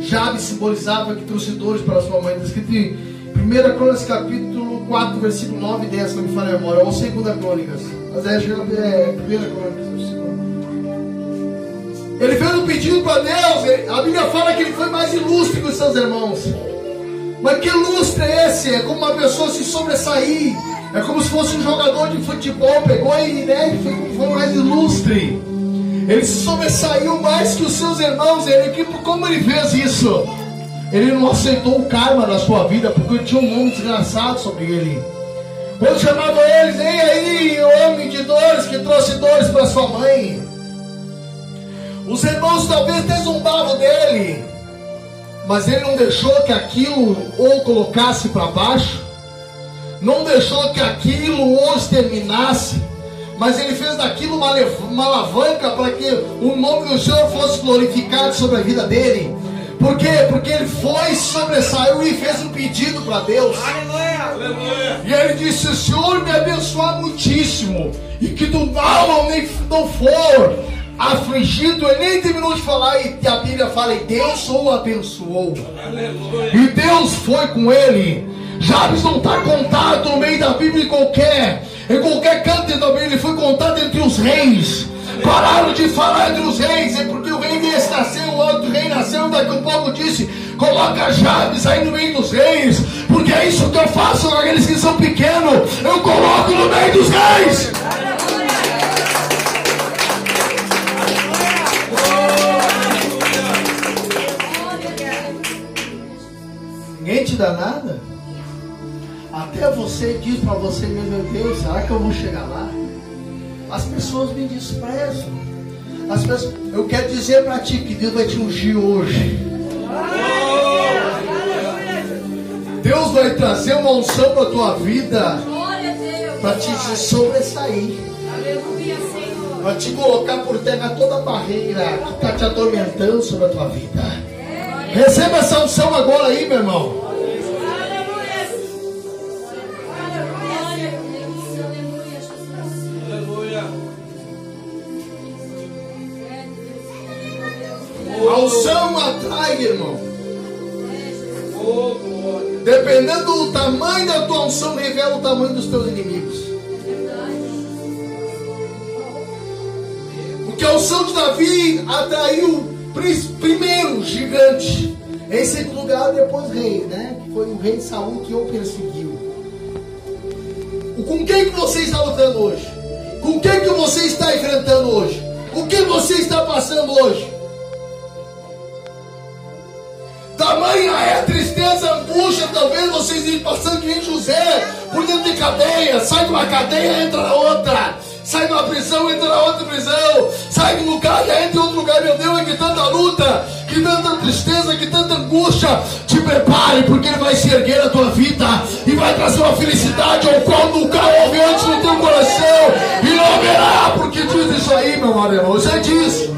Jabes simbolizava que trouxe dores para sua mãe. Está escrito 1 Crônicas capítulo 4, versículo 9 e 10, não me falha a memória, ou 2 Crônicas. Mas é, é 1 Crônicas. Ele fez um pedido para Deus. A Bíblia fala que ele foi mais ilustre que os seus irmãos. Mas que lustre é esse? É como uma pessoa se sobressair. É como se fosse um jogador de futebol. Pegou e né, foi mais ilustre. Ele se sobressaiu mais que os seus irmãos. Ele, como ele fez isso? Ele não aceitou o karma na sua vida porque tinha um nome desgraçado sobre ele. Quando chamava eles, ei aí, homem de dores que trouxe dores para sua mãe. Os irmãos talvez até dele, mas ele não deixou que aquilo o colocasse para baixo, não deixou que aquilo o exterminasse, mas ele fez daquilo uma, uma alavanca para que o nome do Senhor fosse glorificado sobre a vida dele. Por quê? Porque ele foi, sobressaiu e fez um pedido para Deus. Aleluia. E ele disse: Senhor, me abençoar muitíssimo, e que do mal nem não for afligido, ele nem terminou de falar, e a Bíblia fala, e Deus o abençoou. Aleluia. E Deus foi com ele. Jabes não está contado no meio da Bíblia em qualquer, em qualquer canto da Bíblia, ele foi contado entre os reis. Pararam de falar entre os reis, é porque o rei desse nasceu, o outro rei nasceu, daqui a pouco disse: coloca Jabes aí no meio dos reis, porque é isso que eu faço com aqueles que são pequenos, eu coloco no meio dos reis. Ninguém te dá nada? Até você diz para você mesmo, meu Deus, será que eu vou chegar lá? As pessoas me desprezam. As pessoas, eu quero dizer para ti que Deus vai te ungir hoje. Deus vai trazer uma unção para tua vida para te sobressair. Para te colocar por terra toda a barreira que está te atormentando sobre a tua vida. Receba essa unção agora aí, meu irmão. Dependendo do tamanho da tua unção, revela o tamanho dos teus inimigos. Porque a unção de Davi atraiu primeiro gigante. Em segundo lugar, depois rei, né? Que foi o rei Saul que o perseguiu. Com quem que você está lutando hoje? Com quem que você está enfrentando hoje? O que você está passando hoje? Tamanha é a tristeza, a angústia, talvez vocês estejam passando de José por dentro de cadeia, sai de uma cadeia, entra na outra, sai de uma prisão, entra na outra prisão, sai de um lugar, entra em outro lugar, meu Deus, é que tanta luta, que tanta tristeza, que tanta angústia, te prepare, porque ele vai se erguer na tua vida e vai trazer uma felicidade ao qual nunca houve antes no teu coração, e não haverá, porque diz isso aí, meu amor, já diz,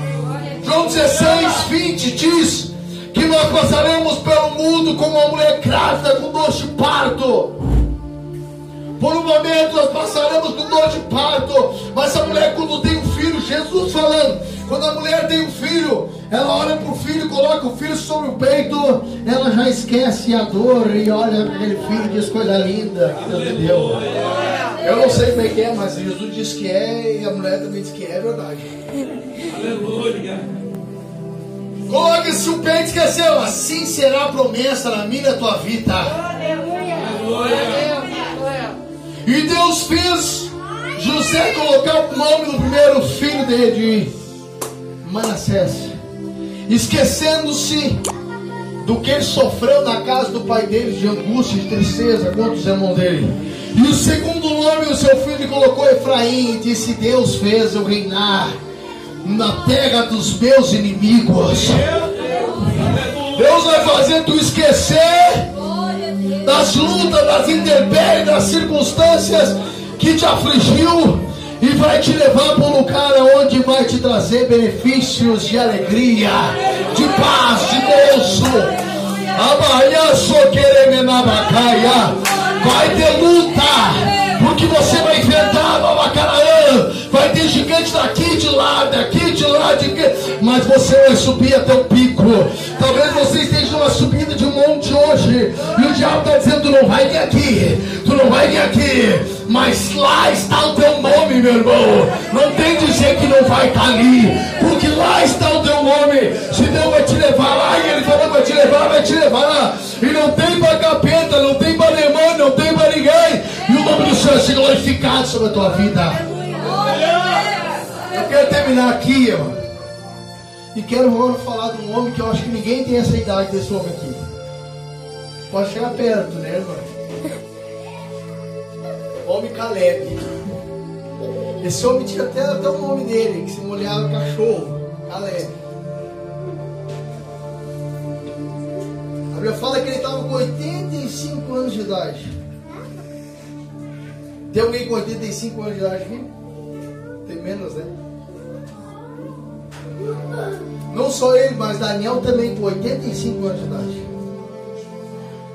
João 16, 20 diz que nós passaremos pelo mundo como uma mulher grávida com dor de parto. Por um momento nós passaremos com dor de parto, mas a mulher quando tem um filho, Jesus falando, quando a mulher tem um filho, ela olha para o filho, coloca o filho sobre o peito, ela já esquece a dor e olha para aquele filho e diz coisa linda que Deus deu. Eu não sei como é que é, mas Jesus diz que é e a mulher também diz que é verdade. Aleluia. Coloque-se o peito esqueceu. Assim será a promessa na minha tua vida. Aleluia. E Deus fez José colocar o nome do primeiro filho dele de Manassés. Esquecendo-se do que ele sofreu na casa do pai dele, de angústia, de tristeza contra os irmãos dele. E o segundo nome do seu filho ele colocou Efraim, e disse: Deus fez eu reinar na terra dos meus inimigos. Deus vai fazer tu esquecer das lutas, das intempéries, das circunstâncias que te afligiu e vai te levar para um lugar onde vai te trazer benefícios de alegria, de paz, de gozo. Vai ter luta, porque você vai enfrentar Nova Canaã vai ter gigante daqui de lá, daqui de lá, de mas você vai subir até o pico. Talvez você esteja numa subida de um monte hoje, e o diabo está dizendo: tu não vai vir aqui, tu não vai vir aqui, mas lá está o teu nome, meu irmão. Não tem dizer que não vai estar ali, porque lá está o teu nome. Se Deus vai te levar lá, e Ele falou que vai te levar, vai te levar. E não tem para capeta, não tem para seja glorificado sobre a tua vida. Eu quero terminar aqui, irmão. E quero agora falar de um homem que eu acho que ninguém tem essa idade desse homem aqui. Pode chegar perto, né, irmão? Homem Caleb. Esse homem tinha até, até o nome dele, que se molhava cachorro. Caleb. A Bíblia fala que ele estava com 85 anos de idade. Tem alguém com 85 anos de idade aqui? Tem menos, né? Não só ele, mas Daniel também com 85 anos de idade.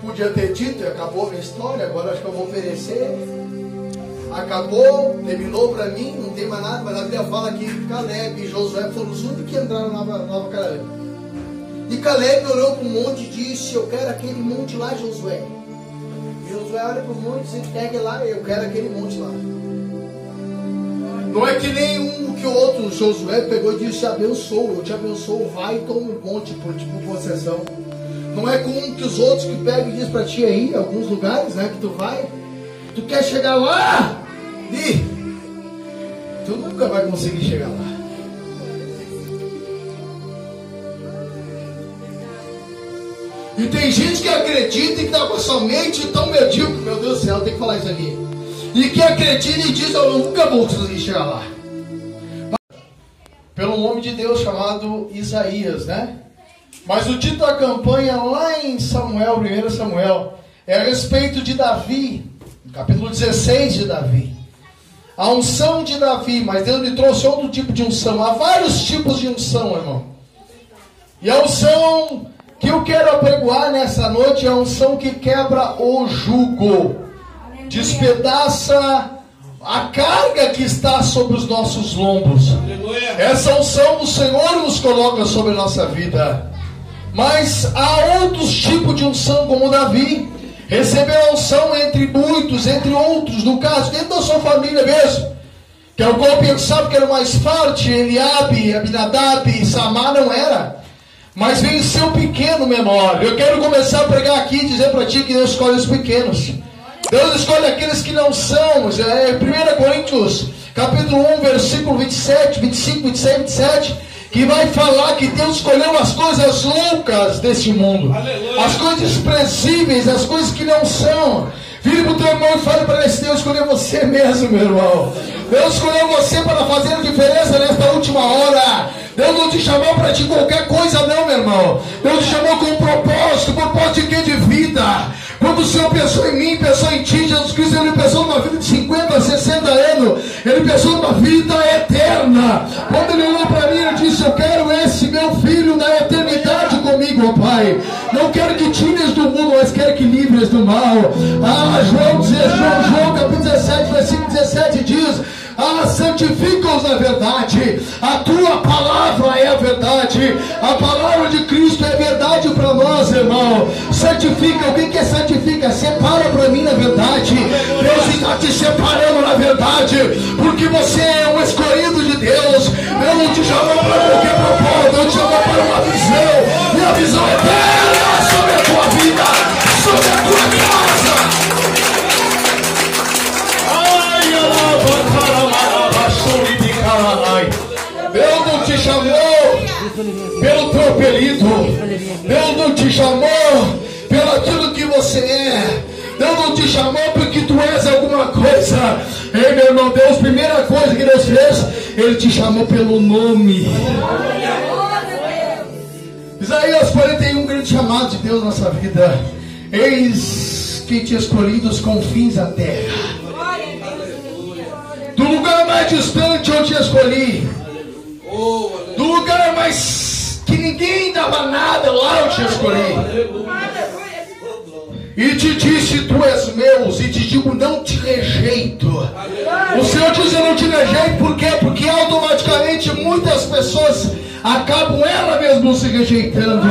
Podia ter dito, acabou minha história, agora acho que eu vou oferecer. Acabou, terminou para mim, não tem mais nada, mas a Bíblia fala que Caleb e Josué foram os únicos que entraram na nova, nova Caleb. E Caleb olhou para o monte e disse: Eu quero aquele monte lá, Josué. Josué olha para o monte e Pegue lá, eu quero aquele monte lá. Não é que nem um que o outro, Josué pegou e disse: abençoo, eu te abençoo, vai e toma um monte por tipo possessão. Não é como que os outros que pegam e diz para ti aí, alguns lugares, né, que tu vai, tu quer chegar lá e tu nunca vai conseguir chegar lá. E tem gente que acredita e que está com a sua mente tão medíocre, meu Deus do céu, tem que falar isso aqui e que acredita e diz: Eu nunca vou conseguir chegar lá. Pelo nome de Deus chamado Isaías, né? Mas o título da campanha lá em Samuel, 1 Samuel, é a respeito de Davi, capítulo 16 de Davi. A unção de Davi, mas Deus me trouxe outro tipo de unção. Há vários tipos de unção, irmão. E a unção que eu quero apregoar nessa noite é a unção que quebra o jugo despedaça a carga que está sobre os nossos lombos. Essa unção do Senhor nos coloca sobre a nossa vida. Mas há outros tipos de unção, como Davi. Recebeu a unção entre muitos, entre outros, no caso, dentro da sua família mesmo. Que algum pensava que era mais forte, Eliabe, Abinadab, Samar não era. Mas ser o pequeno menor. Eu quero começar a pregar aqui e dizer para ti que Deus escolhe os pequenos. Deus escolhe aqueles que não são. É 1 Coríntios, capítulo 1, versículo 27, 25, 26, 27, que vai falar que Deus escolheu as coisas loucas deste mundo, Aleluia. as coisas desprezíveis, as coisas que não são. Vire para o teu irmão e fale para ele: Deus escolheu você mesmo, meu irmão. Deus escolheu você para fazer a diferença nesta última hora. Deus não te chamou para ti qualquer coisa, não, meu irmão. Deus te chamou com um propósito, propósito de quê? De vida. Quando o Senhor pensou em mim, pensou em ti, Jesus Cristo, Ele pensou numa vida de 50, 60 anos, Ele pensou numa vida eterna. Quando Ele olhou para mim, Ele disse: Eu quero esse meu filho na eternidade comigo, ó Pai. Do mal. Ah, João, João, João capítulo 17, versículo 17 diz. Ah, santifica-os na verdade. A tua palavra é a verdade. A palavra de Cristo é verdade para nós, irmão. Santifica. O que é santifica? Separa para mim na verdade. Deus está te separando na verdade. Porque você é um escolhido de Deus. Deus não te chamou para qualquer propósito. Deus te chamou para uma visão. E a visão eterna sobre pelo teu apelido. Deus não te chamou pelo aquilo que você é. Deus não te chamou porque tu és alguma coisa. Ei, meu irmão, Deus, primeira coisa que Deus fez, Ele te chamou pelo nome. Isaías 41, grande chamado de Deus na nossa vida. Eis que te escolhi dos confins da terra do lugar mais distante eu te escolhi. Do lugar mais que ninguém dava nada, lá eu te escolhi. E te disse, tu és meu, e te digo, não te rejeito. O Senhor diz, eu não te rejeito, por quê? Porque automaticamente muitas pessoas acabam ela mesmo nos rejeitando.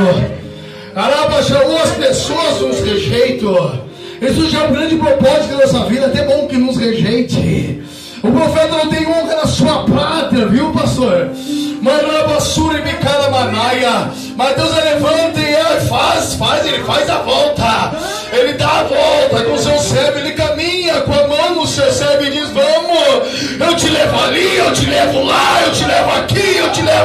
Arabaxa, ou as pessoas nos rejeitam. Isso já é um grande propósito da nossa vida, até bom que nos rejeite. O profeta não tem honra na sua pátria, viu, pastor? E. Mas Deus levanta e faz, faz, ele faz a volta. Ele dá a volta com o seu servo, ele caminha com a mão no seu servo e diz: Vamos, eu te levo ali, eu te levo lá, eu te levo aqui, eu te levo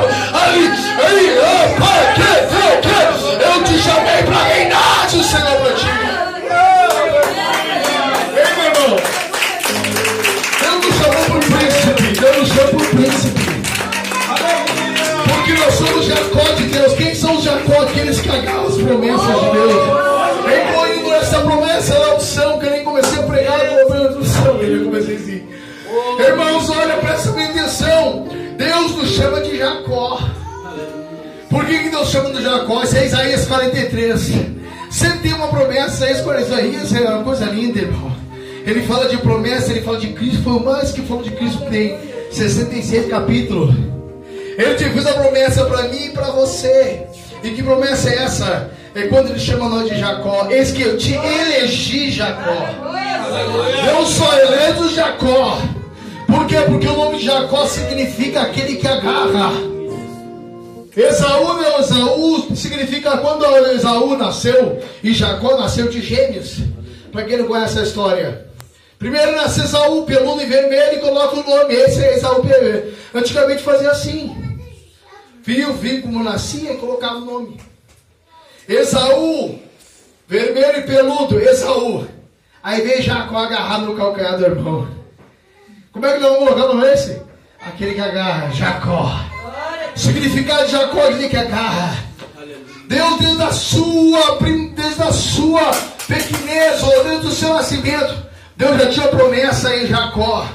Jacó? Isso é Isaías 43. Sempre tem uma promessa, Isaías é uma coisa linda, irmão. Ele fala de promessa, ele fala de Cristo, foi o mais que falou de Cristo que tem 66 capítulos. Ele te fez a promessa para mim e para você. E que promessa é essa? É quando ele chama nós de Jacó. Eis que eu te elegi Jacó. Eu sou eleito Jacó. Por quê? Porque o nome de Jacó significa aquele que agarra. Esaú, meu Esaú significa quando Esaú nasceu e Jacó nasceu de gêmeos. Para quem não conhece a história. Primeiro nasce Esaú, peludo e vermelho, e coloca o nome. Esse é Esaú Antigamente fazia assim. Viu, viu como nascia e colocava o nome. Esaú, vermelho e peludo, Esaú. Aí vem Jacó agarrado no calcanhar do irmão. Como é que nós vamos colocar o nome esse? Aquele que agarra, Jacó. Significado de Jacó, aquele que agarra. Deus, desde a sua, desde a sua pequenez, ou desde o seu nascimento, Deus já tinha promessa em Jacó.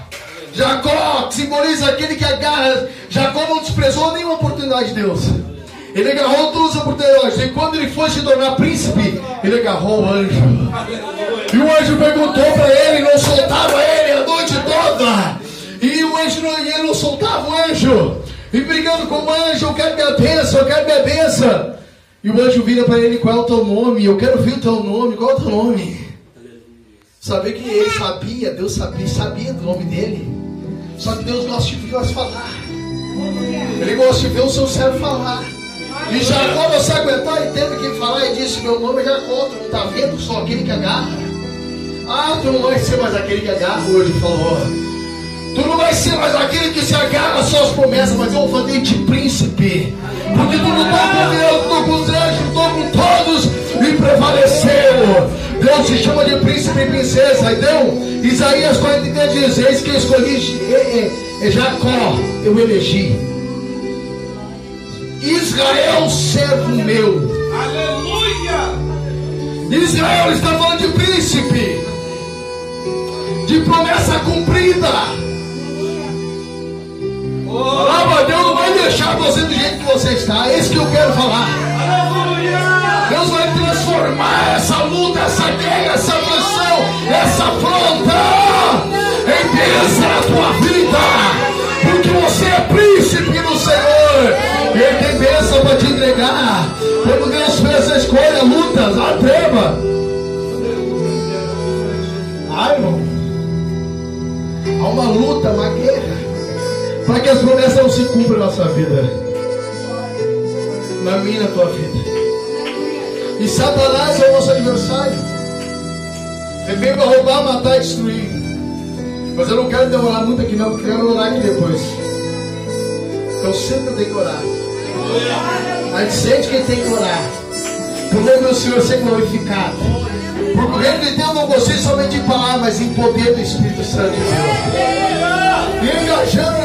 Jacó simboliza aquele que agarra. Jacó não desprezou nenhuma oportunidade de Deus. Ele agarrou todas as oportunidades. E quando ele foi se tornar príncipe, ele agarrou o anjo. E o anjo perguntou para ele, não soltava ele a noite toda. E o anjo não, ele não soltava o anjo. E brigando com o anjo, eu quero minha bênção, eu quero minha bênção. E o anjo vira para ele, qual é o teu nome? Eu quero ver o teu nome, qual é o teu nome? Saber que ele sabia, Deus sabia, sabia do nome dele. Só que Deus gosta de ver nós falar. Ele gosta de ver o seu servo falar. E Jacó não se aguentar e teve que falar e disse: Meu nome é Jacó, tu não está vendo só aquele que agarra? Ah, tu não vai ser mais aquele que agarra hoje, falou. Tu não vai ser mais aquele que se agarra só as promessas, mas eu vou fazer de príncipe. Porque tu não está com Deus, estou com os anjos, estou com todos e prevaleceu. Deus se chama de príncipe e princesa. Então, Isaías 43 diz: Eis que eu escolhi é, é Jacó, eu elegi. Israel, servo meu. Aleluia! Israel está falando de príncipe, de promessa cumprida. Oh, Deus não vai deixar você do jeito que você está. É isso que eu quero falar. Deus vai transformar essa luta, essa guerra, essa aflição, essa afronta em bênção na tua vida. Porque você é príncipe do Senhor. Ele tem bênção para te entregar. Quando Deus fez a escolha, lutas, a treva. Ai, irmão. Há uma luta, uma guerra para que as promessas não se cumpram na nossa vida, na minha e na tua vida. E Satanás é o nosso adversário. Ele veio para roubar, matar e destruir. Mas eu não quero demorar muito aqui, não, quero orar aqui depois. Então sempre tem que orar. A gente sente que tem que orar. Por nome do Senhor ser glorificado. Porque reino de Deus não consiste somente em palavras, mas em poder do Espírito Santo de Deus. E engajando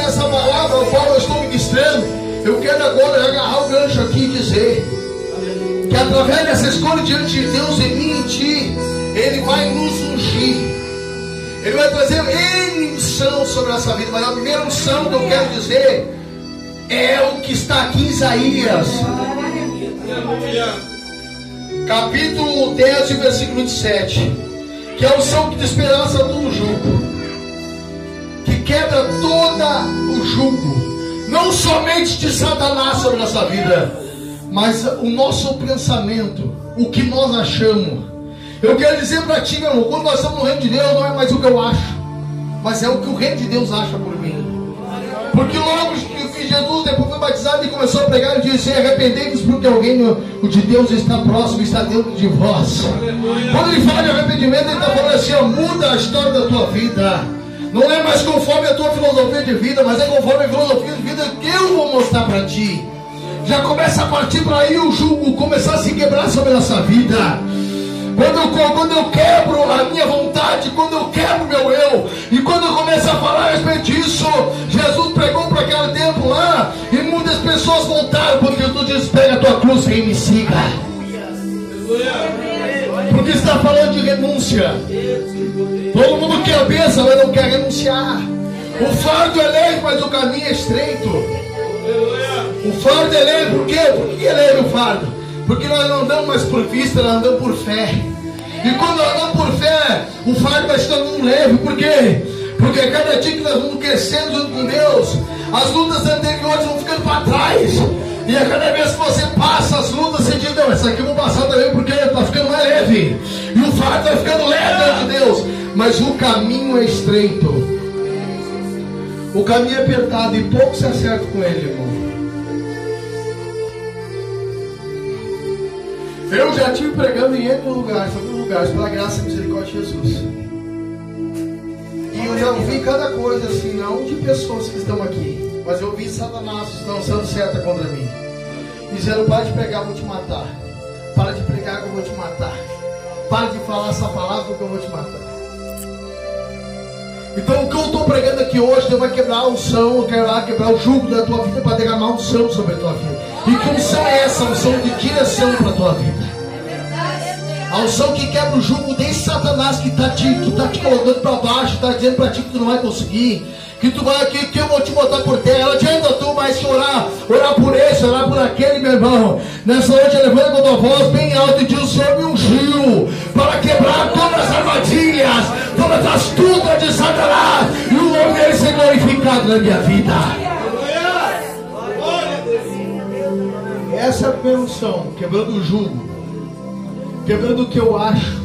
ao qual eu estou ministrando, eu quero agora agarrar o gancho aqui e dizer que através dessa escolha diante de Deus em mim e em ti, Ele vai nos ungir. Ele vai trazer N unção sobre a nossa vida. Mas a primeira unção que eu quero dizer é o que está aqui em Isaías. Capítulo 10, versículo 27. Que é a unção que esperança do jugo quebra todo o jugo, Não somente de Satanás sobre a nossa vida, mas o nosso pensamento, o que nós achamos. Eu quero dizer para ti, meu irmão, quando nós estamos no reino de Deus, não é mais o que eu acho, mas é o que o reino de Deus acha por mim. Porque logo que Jesus depois foi batizado e começou a pregar, ele disse: Arrependei-vos, porque o reino de Deus está próximo, está dentro de vós. Quando ele fala de arrependimento, ele está falando assim: muda a história da tua vida. Não é mais conforme a tua filosofia de vida, mas é conforme a filosofia de vida que eu vou mostrar para ti. Já começa a partir para aí o jugo começar a se quebrar sobre a nossa vida. Quando eu, quando eu quebro a minha vontade, quando eu quebro meu eu, e quando eu começo a falar a respeito disso, Jesus pregou para aquele tempo lá, e muitas pessoas voltaram, porque tu disse: pega a tua cruz e me siga. Porque está falando de renúncia. Todo mundo quer a bênção, mas não quer renunciar. O fardo é leve, mas o caminho é estreito. O fardo é leve, por quê? Por que é leve o fardo? Porque nós não andamos mais por vista, nós andamos por fé. E quando andamos por fé, o fardo vai tornando leve. Por quê? Porque cada dia que nós vamos crescendo junto com Deus, as lutas anteriores vão ficando para trás. E a cada vez que você passa as lutas, você diz, não, essa aqui eu vou passar também porque está ficando mais leve. E o fardo vai ficando leve diante de Deus. Mas o caminho é estreito. O caminho é apertado e pouco se acerta com ele, irmão. Eu já estive pregando em N lugares, alguns lugares, pela graça e misericórdia de Jesus. E eu já ouvi cada coisa assim, não de pessoas que estão aqui, mas eu ouvi Satanás lançando seta contra mim. Dizendo, para de pregar, vou te matar. Para de pregar que eu vou te matar. Para de falar essa palavra que eu vou te matar. Então o que eu estou pregando aqui hoje, Deus vai quebrar a unção, lá quebrar o jugo da tua vida para derramar unção sobre a tua vida. E que unção é essa? Unção de direção para a tua vida. A unção que quebra o jugo desse Satanás que está te, que tá te colocando para baixo, está dizendo para ti que tu não vai conseguir. Que tu aqui, que eu vou te botar por terra. Não adianta tu mais orar, orar por esse, orar por aquele, meu irmão. Nessa noite levanta a tua voz bem alta e diz: O Senhor me ungiu para quebrar todas as armadilhas, todas as astutas de Satanás, e o nome dele ser glorificado na minha vida. Essa é a unção, quebrando o jugo quebrando o que eu acho.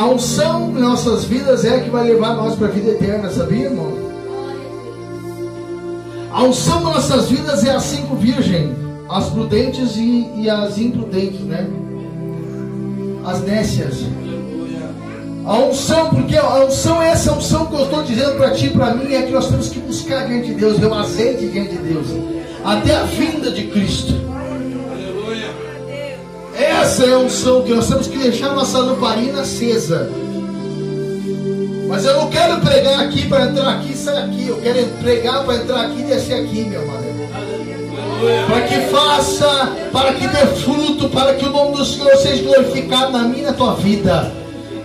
A unção em nossas vidas é a que vai levar nós para a vida eterna, sabia, irmão? A unção em nossas vidas é as cinco virgens, as prudentes e, e as imprudentes, né? As nécias. A unção, porque a unção é essa unção que eu estou dizendo para ti e para mim, é que nós temos que buscar diante de Deus, ver o azeite diante de Deus, até a vinda de Cristo. Essa é a unção que nós temos que deixar nossa lamparina acesa. Mas eu não quero pregar aqui para entrar aqui e sair aqui. Eu quero pregar para entrar aqui e descer aqui, meu amado. Para que faça, para que dê fruto, para que o nome do Senhor seja glorificado na minha e na tua vida.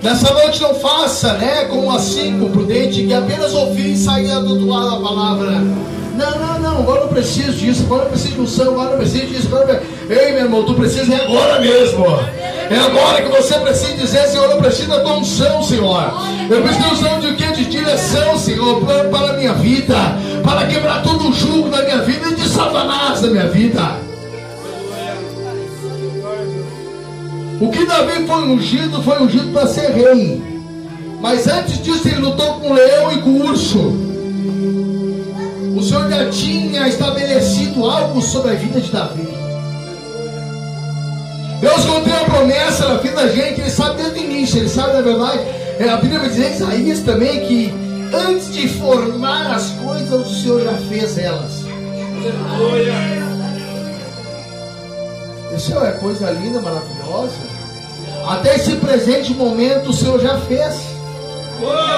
Nessa noite não faça, né, como assim, com prudente, que apenas ouvir e sair do outro lado da palavra. Não, não, não, agora não preciso disso, agora não preciso de unção, agora não preciso disso. Agora... Ei, meu irmão, tu precisa é agora mesmo. É agora que você precisa dizer, Senhor, eu preciso da tua unção, Senhor. Eu preciso unção de? De direção, Senhor, para a minha vida, para quebrar todo o jugo da minha vida e de Satanás da minha vida. O que Davi foi ungido, foi ungido para ser rei. Mas antes disso ele lutou com o leão e com o urso. O Senhor já tinha estabelecido algo sobre a vida de Davi. Deus contém a promessa na vida da gente, Ele sabe desde o início, Ele sabe na verdade. É, a Bíblia vai dizer em Isaías também que antes de formar as coisas, o Senhor já fez elas. Isso é coisa linda, maravilhosa. Até esse presente momento o Senhor já fez.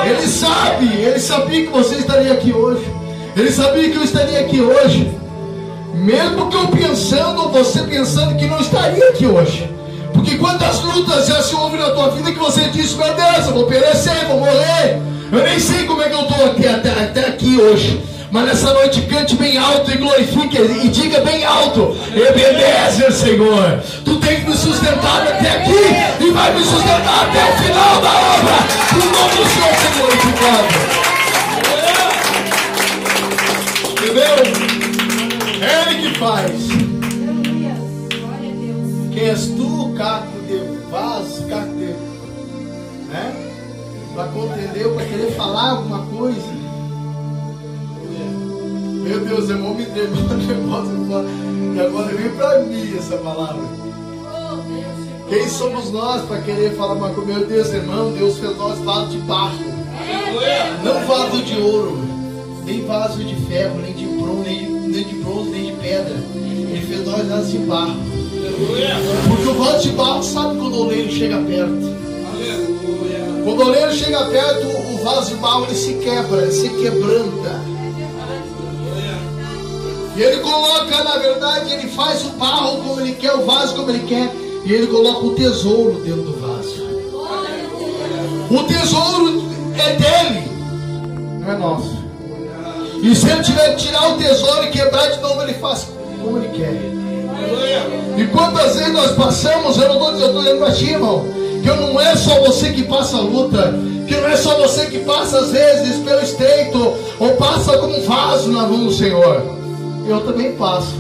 Ele sabe, ele sabia que você estaria aqui hoje. Ele sabia que eu estaria aqui hoje. Mesmo que eu pensando, você pensando que não estaria aqui hoje. Porque quantas lutas já se houve na tua vida que você disse, meu Deus, eu vou perecer, vou morrer. Eu nem sei como é que eu estou aqui, até, até aqui hoje. Mas nessa noite cante bem alto e glorifique e diga bem alto: Ebenezer, Senhor. Tu tem me sustentado até aqui e vai me sustentar até o final da obra. O nome do Senhor ser glorificado. É Ele que faz. Quem és tu, caco de vaso, caco de. Né? Para contender, para querer falar alguma coisa. Meu Deus, é eu vou me tremendo, e agora vem para mim essa palavra. Quem somos nós para querer falar uma coisa? Meu Deus, irmão, Deus fez nós vaso de barro, não vaso de ouro nem vaso de ferro, nem de bronze, nem de, nem de bronze, nem de pedra. Ele fez nós vaso de barro. Porque o vaso de barro sabe quando o oleiro chega perto. Quando o oleiro chega perto, o vaso de barro ele se quebra, ele se quebranta. E ele coloca, na verdade, ele faz o barro como ele quer, o vaso como ele quer, e ele coloca o tesouro dentro do vaso. O tesouro é dele, não é nosso. E se ele tiver que tirar o tesouro e quebrar de novo, ele faz como ele quer. E quantas vezes nós passamos, eu não estou dizendo, para ti, irmão, que não é só você que passa a luta, que não é só você que passa às vezes pelo estreito, ou passa como um vaso na mão do Senhor. Eu também passo,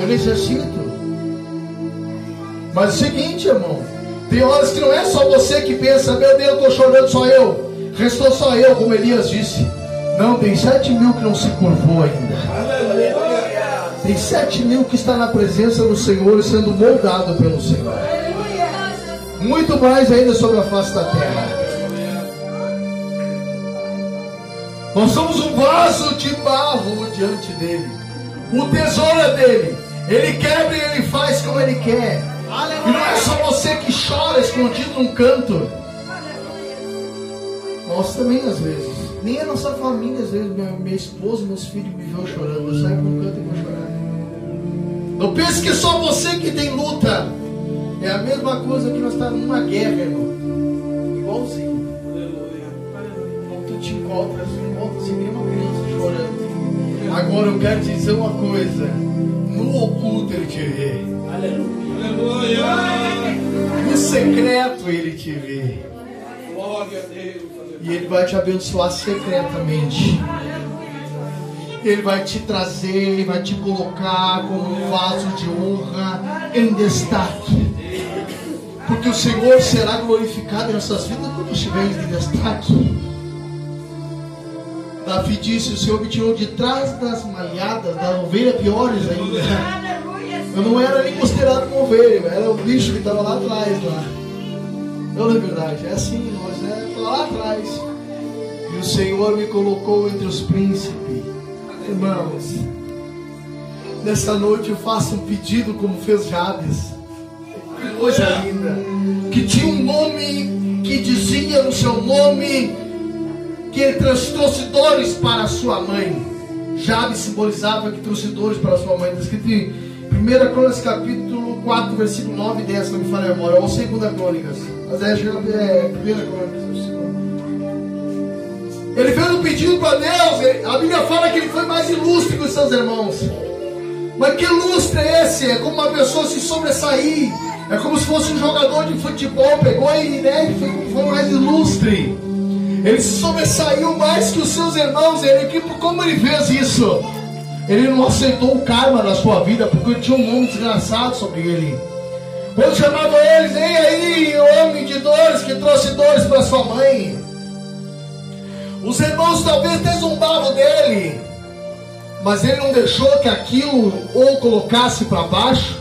eu necessito. Mas é o seguinte, irmão, tem horas que não é só você que pensa, meu Deus, estou chorando só eu, restou só eu, como Elias disse. Não, tem sete mil que não se curvou ainda. Tem sete mil que está na presença do Senhor e sendo moldado pelo Senhor muito mais ainda sobre a face da terra. Nós somos um vaso de barro diante dele. O tesouro é dele. Ele quebra e ele faz como ele quer. E não é só você que chora escondido num canto. Nós também às vezes. Nem a nossa família, às vezes, minha, minha esposa, meus filhos me vêem chorando. Eu saio num canto e vou chorar. Não pense que é só você que tem luta. É a mesma coisa que nós estamos numa guerra, irmão. Igualzinho. Quando tu te encontras, tu encontras assim, uma criança chorando. Agora eu quero te dizer uma coisa. No oculto ele te vê. Aleluia. No secreto ele te vê. Glória a Deus. E ele vai te abençoar secretamente. Ele vai te trazer, vai te colocar como um vaso de honra em destaque. Porque o Senhor será glorificado em nossas vidas quando estivermos de destaque. Davi disse: O Senhor me tirou de trás das malhadas, da ovelha piores ainda. Eu não era nem considerado uma ovelha, eu era o bicho que estava lá atrás. Lá. Não é verdade, é assim, nós é lá atrás. E o Senhor me colocou entre os príncipes. Irmãos, nessa noite eu faço um pedido como fez Jabes coisa linda. Que tinha um nome que dizia no seu nome que ele trouxe dores para sua mãe. Jabes simbolizava que trouxe dores para sua mãe. Está escrito 1 Crônicas capítulo 4, versículo 9 e 10, não me falha a memória, ou 2 Crônicas. Mas é, é 1 Crônicas. Ele fez um pedido para Deus. A Bíblia fala que ele foi mais ilustre que os seus irmãos. Mas que lustre é esse? É como uma pessoa se sobressair é como se fosse um jogador de futebol, pegou e né, foi mais ilustre. Ele se sobressaiu mais que os seus irmãos. Ele, como ele fez isso? Ele não aceitou o karma na sua vida, porque tinha um nome desgraçado sobre ele. Quando chamava eles, ei aí, homem de dores que trouxe dores para sua mãe. Os irmãos talvez até zombavam dele, mas ele não deixou que aquilo ou colocasse para baixo,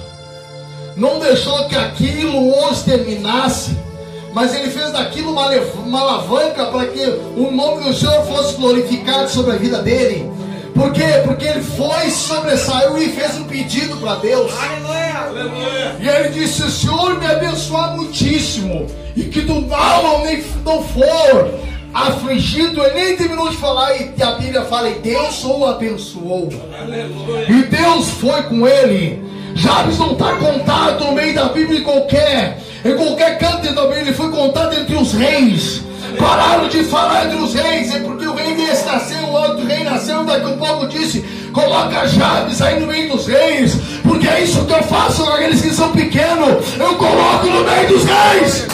não deixou que aquilo o exterminasse, mas ele fez daquilo uma, uma alavanca para que o nome do Senhor fosse glorificado sobre a vida dele. Por quê? Porque ele foi, sobressaiu e fez um pedido para Deus. Aleluia. E ele disse: O Senhor me abençoar muitíssimo, e que do mal não, nem, não for afligido, ele nem terminou de falar, e a Bíblia fala: E Deus o abençoou. Aleluia. E Deus foi com ele. Jabes não está contado no meio da Bíblia em qualquer, em qualquer canto da Bíblia, ele foi contado entre os reis. Pararam de falar entre os reis, é porque o rei desse nasceu, o outro rei nasceu, daqui um pouco disse: coloca Jabes aí no meio dos reis, porque é isso que eu faço com aqueles que são pequenos, eu coloco no meio dos reis.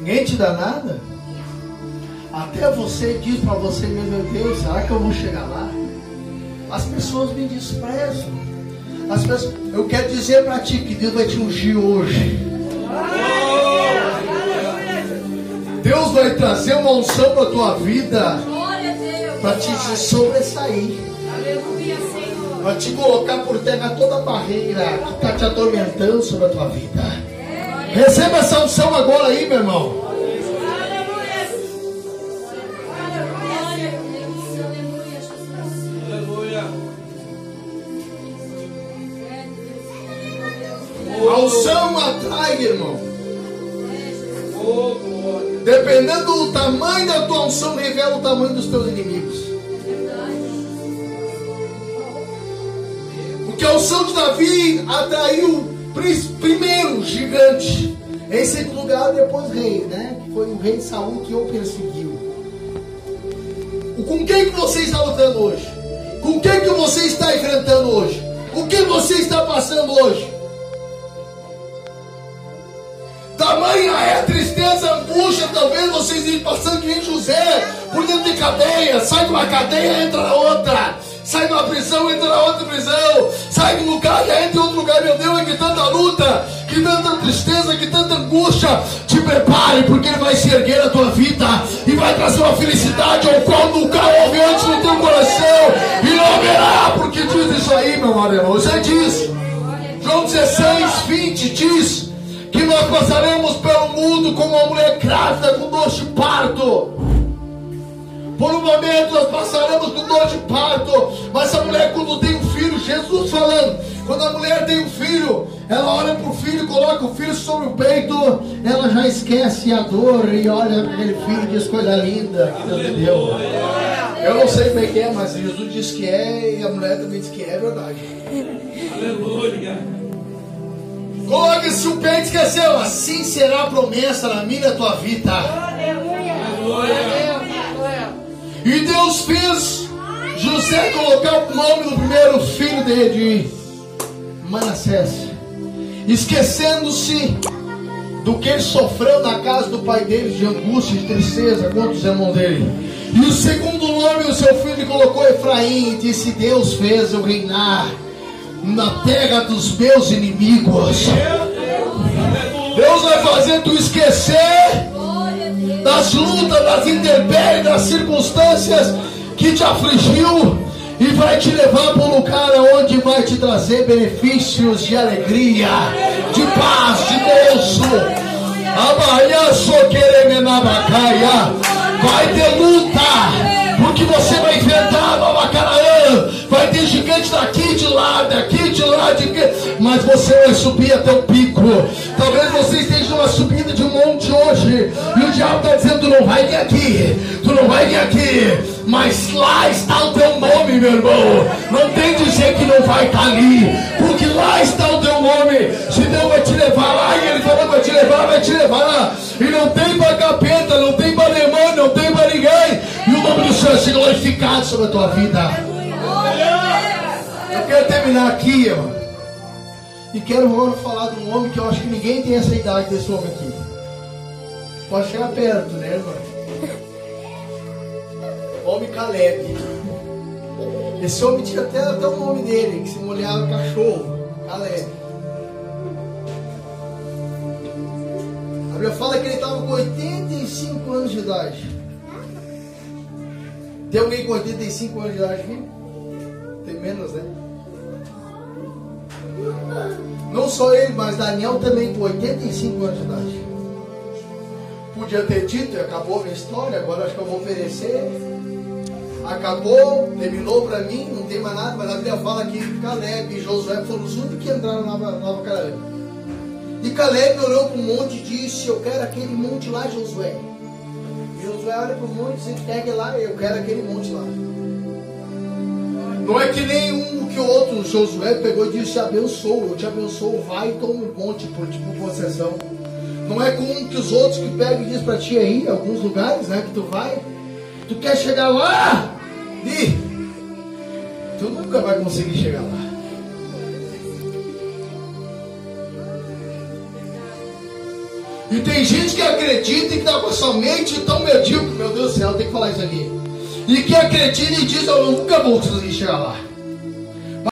Ninguém te dá nada? Até você diz para você mesmo, meu Deus, será que eu vou chegar lá? As pessoas me desprezam. As pessoas, eu quero dizer para ti que Deus vai te ungir hoje. Deus vai trazer uma unção para tua vida para te sobressair. Para te colocar por terra toda a barreira que está te atormentando sobre a tua vida. Receba essa unção agora aí, meu irmão. Atrai, irmão. Dependendo do tamanho da tua unção, revela o tamanho dos teus inimigos. Porque a unção de Davi atraiu primeiro gigante. Em segundo lugar, depois rei, né? Que foi o rei Saul que o perseguiu. Com quem que você está lutando hoje? Com quem que você está enfrentando hoje? O que você está passando hoje? É a tristeza, a angústia, talvez vocês estejam passando de José, por dentro de cadeia, sai de uma cadeia, entra na outra, sai de uma prisão, entra na outra prisão, sai de um lugar, já entra em outro lugar, meu Deus, é que tanta luta, que tanta tristeza, que tanta angústia, te prepare, porque ele vai se erguer a tua vida e vai trazer uma felicidade ao qual nunca houve antes no teu coração, e não haverá, porque diz isso aí, meu amado irmão, você diz, João 16, 20 diz, que nós passaremos pelo mundo como uma mulher grávida com dor de parto. Por um momento nós passaremos com dor de parto, mas a mulher quando tem um filho, Jesus falando, quando a mulher tem um filho, ela olha para o filho, coloca o filho sobre o peito, ela já esquece a dor e olha para aquele filho e diz coisa linda que Deus deu. Eu não sei bem que é, mas Jesus diz que é e a mulher também diz que é verdade. Aleluia. Coloque-se o peito e esqueceu. Assim será a promessa na minha tua vida. E Deus fez José colocar o nome do primeiro filho dele de Manassés. Esquecendo-se do que ele sofreu na casa do pai dele, de angústia, de tristeza, contra os irmãos dele. E o segundo nome do seu filho colocou Efraim e disse: Deus fez eu reinar na terra dos meus inimigos. Deus vai fazer tu esquecer das lutas, das intempéries, das circunstâncias que te afligiu e vai te levar para um lugar onde vai te trazer benefícios de alegria, de paz, de gozo. Amanhã só querer vai ter luta, porque você vai gigante daqui, de lá, daqui, de lá, de que, mas você vai subir até o pico. Talvez você esteja numa subida de um monte hoje, e o diabo está dizendo: tu não vai vir aqui, tu não vai vir aqui, mas lá está o teu nome, meu irmão. Não tem dizer que não vai estar ali, porque lá está o teu nome. Se Deus vai te levar lá, e Ele falou: vai te levar, vai te levar lá, e não tem para capeta, não tem para demônio, não tem para ninguém, e o nome do Senhor é glorificado sobre a tua vida. Eu quero terminar aqui, irmão. E quero agora falar de um homem que eu acho que ninguém tem essa idade desse homem aqui. Pode chegar perto, né, irmão? Homem Caleb. Esse homem tinha até, até o nome dele, que se molhava cachorro. Caleb. A Bíblia fala que ele estava com 85 anos de idade. Tem alguém com 85 anos de idade aqui? Tem menos, né? Não só ele, mas Daniel também com 85 anos de idade. Podia ter dito, acabou a minha história, agora acho que eu vou oferecer. Acabou, terminou para mim, não tem mais nada, mas a Bíblia fala que Caleb e Josué foram os únicos que entraram na Nova, Canaã. E Caleb olhou para o monte e disse: Eu quero aquele monte lá, Josué. Josué olha para o monte e pega lá, eu quero aquele monte lá. Não é que nem um que o outro, Josué pegou e disse: Te abençoo, eu te abençoo, vai e toma um monte por tipo possessão. Não é como que os outros que pegam e diz para ti aí, alguns lugares, né, que tu vai, tu quer chegar lá, e tu nunca vai conseguir chegar lá. E tem gente que acredita e que está com a sua mente tão medíocre, meu Deus do céu, tem que falar isso aqui. E que acredita e diz, eu nunca vou conseguir chegar lá.